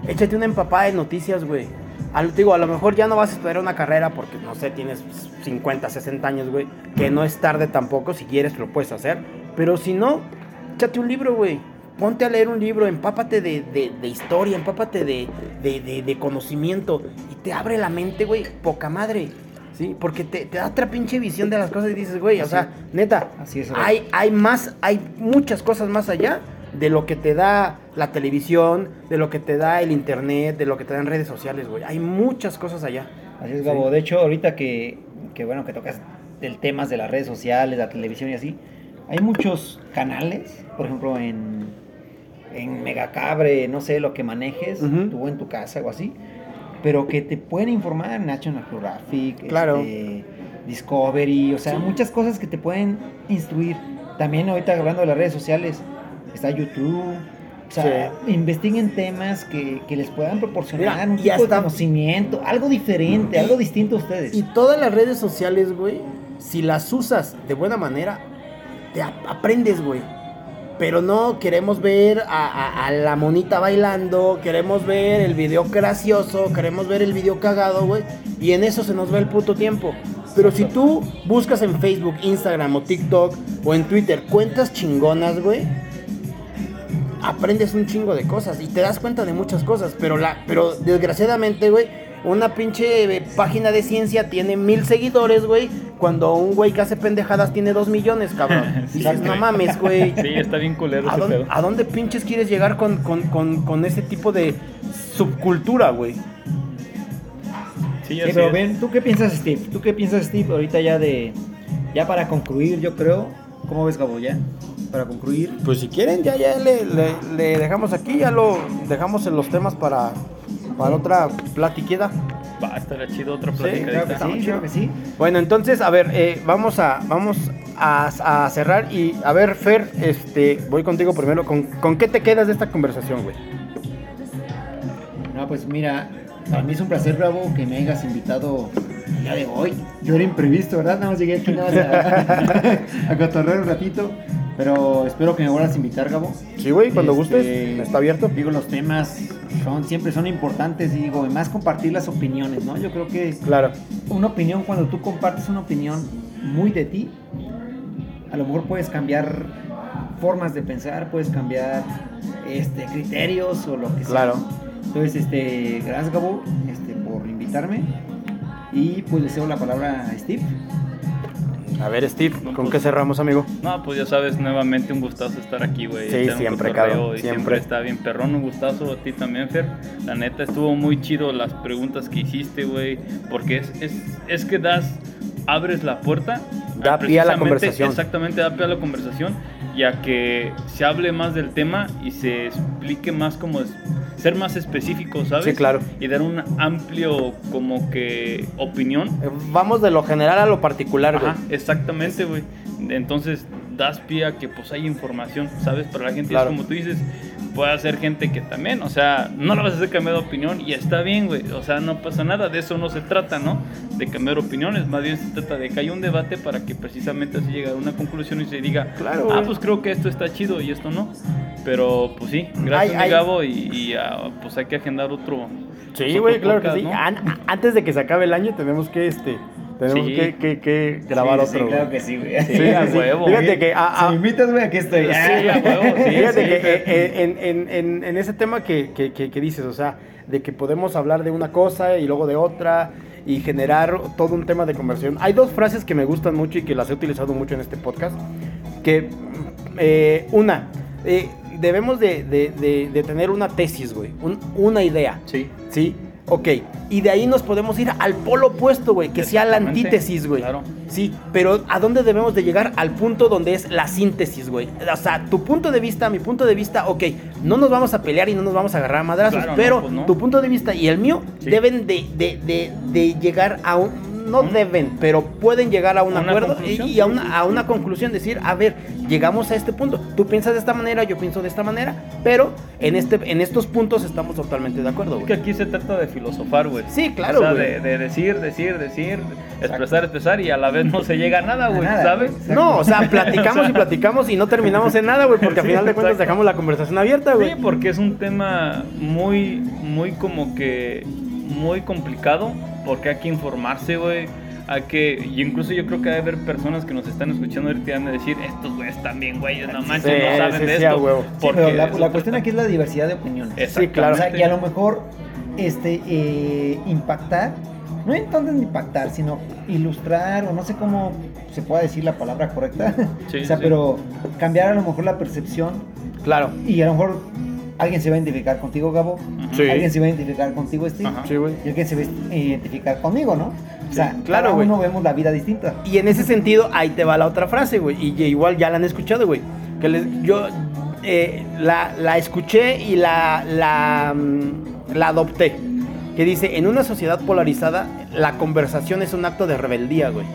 échate una empapada de noticias, güey. Al, digo, a lo mejor ya no vas a estudiar una carrera porque, no sé, tienes 50, 60 años, güey. Que no es tarde tampoco, si quieres lo puedes hacer. Pero si no, échate un libro, güey. Ponte a leer un libro, empápate de, de- de historia, empápate de, de- conocimiento. Y te abre la mente, güey, poca madre. ¿Sí? Porque te, te da otra pinche visión de las cosas y dices, güey, o sea, neta, así es, hay, hay más, hay muchas cosas más allá de lo que te da la televisión, de lo que te da el internet, de lo que te dan redes sociales, güey. Hay muchas cosas allá. Así es, Gabo. De hecho, ahorita que, que, bueno, que tocas el temas de las redes sociales, la televisión y así, hay muchos canales, por ejemplo, en, en Megacabre, no sé, lo que manejes, Ujú. tú en tu casa o así, pero que te pueden informar, National Geographic, Claro. este, Discovery, o sea, Sí. muchas cosas que te pueden instruir. También ahorita hablando de las redes sociales, está YouTube. O sea, investiguen temas que, que les puedan proporcionar Mira, un tipo de conocimiento, algo diferente, algo distinto a ustedes. Y todas las redes sociales, güey, si las usas de buena manera, te ap- aprendes, güey. Pero no queremos ver a, a- a la monita bailando, queremos ver el video gracioso, queremos ver el video cagado, güey. Y en eso se nos va el puto tiempo. Pero si tú buscas en Facebook, Instagram o TikTok o en Twitter cuentas chingonas, güey, aprendes un chingo de cosas y te das cuenta de muchas cosas. Pero, la, pero desgraciadamente, güey, una pinche eh, página de ciencia tiene mil seguidores, güey, cuando un güey que hace pendejadas tiene dos millones, cabrón. [laughs] Sí, Dices, no mames, güey. [laughs] Sí, está bien culero ¿A ese dónde, pedo. a dónde pinches quieres llegar con, con, con, con ese tipo de subcultura, güey? Sí, Sí, así pero ven, ¿tú qué piensas, Steve? ¿Tú qué piensas, Steve? Ahorita ya de. Ya para concluir, yo creo. ¿Cómo ves, Gabo? Ya. Para concluir. Pues si quieren, ya, ya le, le- le dejamos aquí, ya lo dejamos en los temas para, para otra platiqueda. Va, estará chido otra Sí, platicadita. claro que Sí, chido. creo que sí. Bueno, entonces, a ver, eh, vamos a vamos a, a cerrar y a ver, Fer, este, voy contigo primero. ¿Con, con qué te quedas de esta conversación, güey? No, pues mira, para mí es un placer, Bravo, que me hayas invitado el día de hoy. Yo era imprevisto, ¿verdad? Nada más llegué aquí nada más a, a cotorrear un ratito. Pero espero que me vuelvas a invitar, Gabo. Sí, güey, cuando Este, gustes, está abierto. Digo, los temas son siempre son importantes, digo, y más compartir las opiniones, ¿no? Yo creo que Claro, una opinión, cuando tú compartes una opinión muy de ti, a lo mejor puedes cambiar formas de pensar, puedes cambiar este, criterios o lo que sea. Claro. Entonces, este, gracias Gabo este, por invitarme y pues deseo la palabra a Steve. A ver, Steve, ¿con qué cerramos, amigo? No, pues ya sabes, nuevamente un gustazo estar aquí, güey. Sí, siempre, cabrón, siempre. siempre está bien perrón, un gustazo a ti también, Fer. La neta, estuvo muy chido las preguntas que hiciste, güey, porque es, es, es que das, abres la puerta. Da pie a la conversación. Exactamente, da pie a la conversación y a que se hable más del tema y se explique más como es, ser más específico, ¿sabes? Sí, claro. Y dar un amplio como que opinión Vamos de lo general a lo particular, güey. Ajá, exactamente, güey. Entonces das pie a que pues hay información, ¿sabes? Para la gente, Claro. es como tú dices, puede ser gente que también, o sea, no la vas a hacer cambiar de opinión y está bien, güey. O sea, no pasa nada, de eso no se trata, ¿no? De cambiar opiniones, más bien se trata de que haya un debate para que precisamente así llegue a una conclusión y se diga, Claro, ah, pues creo que esto está chido y esto no. Pero pues sí, gracias, Ay, ay. Gabo, y, y, ah, pues hay que agendar otro. Sí, güey, claro que podcast, sí. ¿no? An- antes de que se acabe el año tenemos que este tenemos Sí. que, que- que grabar Sí, otro. Sí, claro que sí, güey. Sí, a huevo. Fíjate que a- Si a- me invitas, güey, aquí estoy. Sí, a [laughs] huevo, sí, Fíjate sí, que eh, eh, en, en- en- en ese tema que, que- que- que dices, o sea, de que podemos hablar de una cosa y luego de otra y generar todo un tema de conversión. Hay dos frases que me gustan mucho y que las he utilizado mucho en este podcast. Que, eh, una, eh, debemos de, de- de- de tener una tesis, güey, un- una idea. Sí. ¿sí? Ok, y de ahí nos podemos ir al polo opuesto, güey, que sea la antítesis, güey. claro. Sí, pero ¿a dónde debemos de llegar? Al punto donde es la síntesis, güey. O sea, tu punto de vista, mi punto de vista, ok, no nos vamos a pelear y no nos vamos a agarrar a madrazos, Claro, no, pero pues no. tu punto de vista y el mío Sí. deben de, de- de- de llegar a un... No deben, pero pueden llegar a un ¿A una acuerdo y, a, una, a una conclusión, decir, a ver, llegamos a este punto. Tú piensas de esta manera, yo pienso de esta manera, pero en, este, en estos puntos estamos totalmente de acuerdo, Es que güey. aquí se trata de filosofar, güey. Sí, claro, O sea, güey. de, de decir, decir, decir, expresar, expresar y a la vez no se llega a nada, güey, ¿sabes? güey. No, o sea, platicamos y platicamos y no terminamos en nada, güey, porque al Sí, final de cuentas exacto. dejamos la conversación abierta, güey. Sí, porque es un tema muy, muy como que, muy complicado, porque hay que informarse, güey. Hay que, y incluso yo creo que debe haber personas que nos están escuchando ahorita y van a decir, estos güeyes también, güey, no manches, Sí, no saben sí, de sí, a esto. huevo. Sí, Porque pero la, cuestión trata. aquí es la diversidad de opiniones. Sí, claro. O sea, y a lo mejor este, eh, impactar, no entonces impactar, sino ilustrar, o no sé cómo se pueda decir la palabra correcta. Sí, [laughs] o sea, sí. pero cambiar a lo mejor la percepción Claro. y a lo mejor alguien se va a identificar contigo, Gabo. Sí. Alguien se va a identificar contigo, Steve. Ajá. Sí, güey. Y alguien se va a identificar conmigo, ¿no? O sea, Sí, claro, cada uno vemos la vida distinta. Y en ese sentido, ahí te va la otra frase, güey. Y igual ya la han escuchado, güey. Que les- yo eh, la, la escuché y la, la, mm, la adopté. Que dice, en una sociedad polarizada, la conversación es un acto de rebeldía, güey.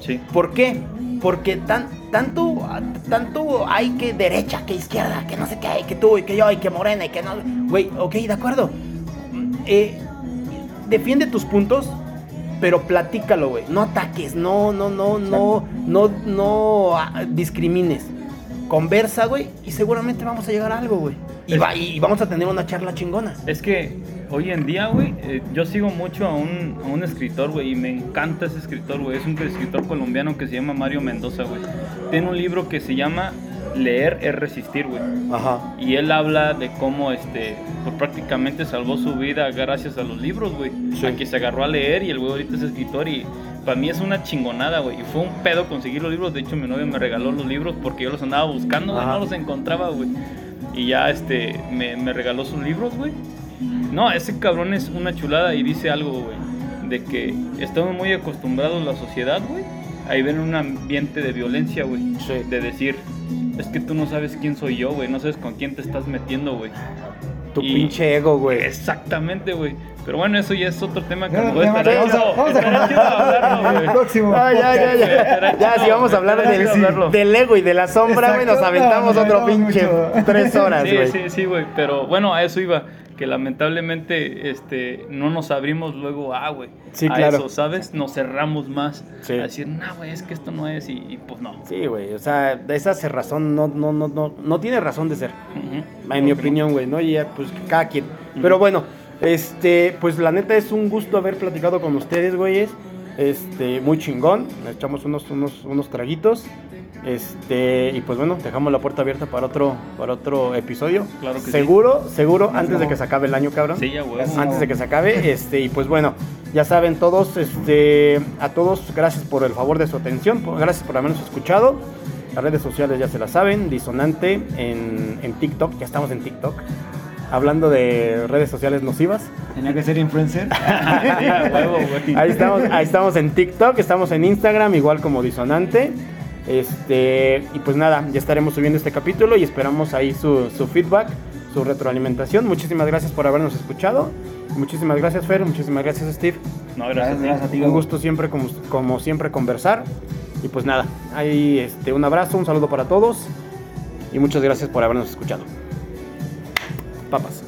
Sí. ¿Por qué? Porque tan, tanto, tanto hay que derecha, que izquierda, que no sé qué, que tú y que yo y que morena y que no. Güey, ok, de acuerdo. Eh, defiende tus puntos, pero platícalo, güey. No ataques, no, no, no, no, no, no ah, discrimines. Conversa, güey, y seguramente vamos a llegar a algo, güey. Y, va- y vamos a tener una charla chingona. Es que hoy en día, güey, eh, yo sigo mucho a un, a un escritor, güey, y me encanta ese escritor, güey. Es un escritor colombiano que se llama Mario Mendoza, güey. Tiene un libro que se llama Leer es resistir, güey. Ajá. Y él habla de cómo, este, pues prácticamente salvó su vida gracias a los libros, güey. Sí. A que se agarró a leer y el güey ahorita es escritor y para mí es una chingonada, güey. Y fue un pedo conseguir los libros. De hecho, mi novia me regaló los libros porque yo los andaba buscando, güey, no los encontraba, güey. Y ya, este, me, me regaló sus libros, güey. No, ese cabrón es una chulada y dice algo, güey. De que estamos muy acostumbrados la sociedad, güey. Ahí ven un ambiente de violencia, güey. Sí. De decir, es que tú no sabes quién soy yo, güey. No sabes con quién te estás metiendo, güey. Tu Y- pinche ego, güey. Exactamente, güey. Pero bueno, eso ya es otro tema que nos voy a ya, estar vamos a- vamos a [laughs] hablarlo, güey. próximo. Ah, ya, ya, ya. Ya, si vamos a hablar del, del ego y de la sombra, güey, nos aventamos otro pinche mucho. tres horas, Sí, güey. sí, sí, güey. Pero bueno, a eso iba. Que lamentablemente este, no nos abrimos luego a, güey. Sí, a claro. eso, ¿sabes? Nos cerramos más. Sí. A decir, no, güey, es que esto no es. Y, y, pues no. Sí, güey, o sea, esa razón no, no, no, no, no tiene razón de ser, en mi opinión, güey, ¿no? Y ya, pues cada quien. Pero bueno, este, pues la neta es un gusto haber platicado con ustedes, güeyes. Este, muy chingón. Nos echamos unos, unos, unos traguitos. Este, y pues bueno, dejamos la puerta abierta para otro, para otro episodio. Claro que sí. seguro, seguro, antes de que se acabe el año, cabrón. Sí, ya, güey. antes de que se acabe, este, y pues bueno, ya saben todos, este, a todos, gracias por el favor de su atención, gracias por habernos escuchado. Las redes sociales ya se las saben, Disonante en, en TikTok, ya estamos en TikTok. Hablando de redes sociales nocivas. Tenía que ser influencer. [laughs] Ahí estamos, ahí estamos en TikTok, estamos en Instagram, igual como Disonante. Este, y pues nada, ya estaremos subiendo este capítulo y esperamos ahí su, su feedback, su retroalimentación. Muchísimas gracias por habernos escuchado. Muchísimas gracias, Fer. Muchísimas gracias, Steve. No, Gracias, gracias. a ti. gracias a ti. Un gusto siempre, como, como siempre, conversar. Y pues nada, ahí este, un abrazo, un saludo para todos. Y muchas gracias por habernos escuchado. Papas.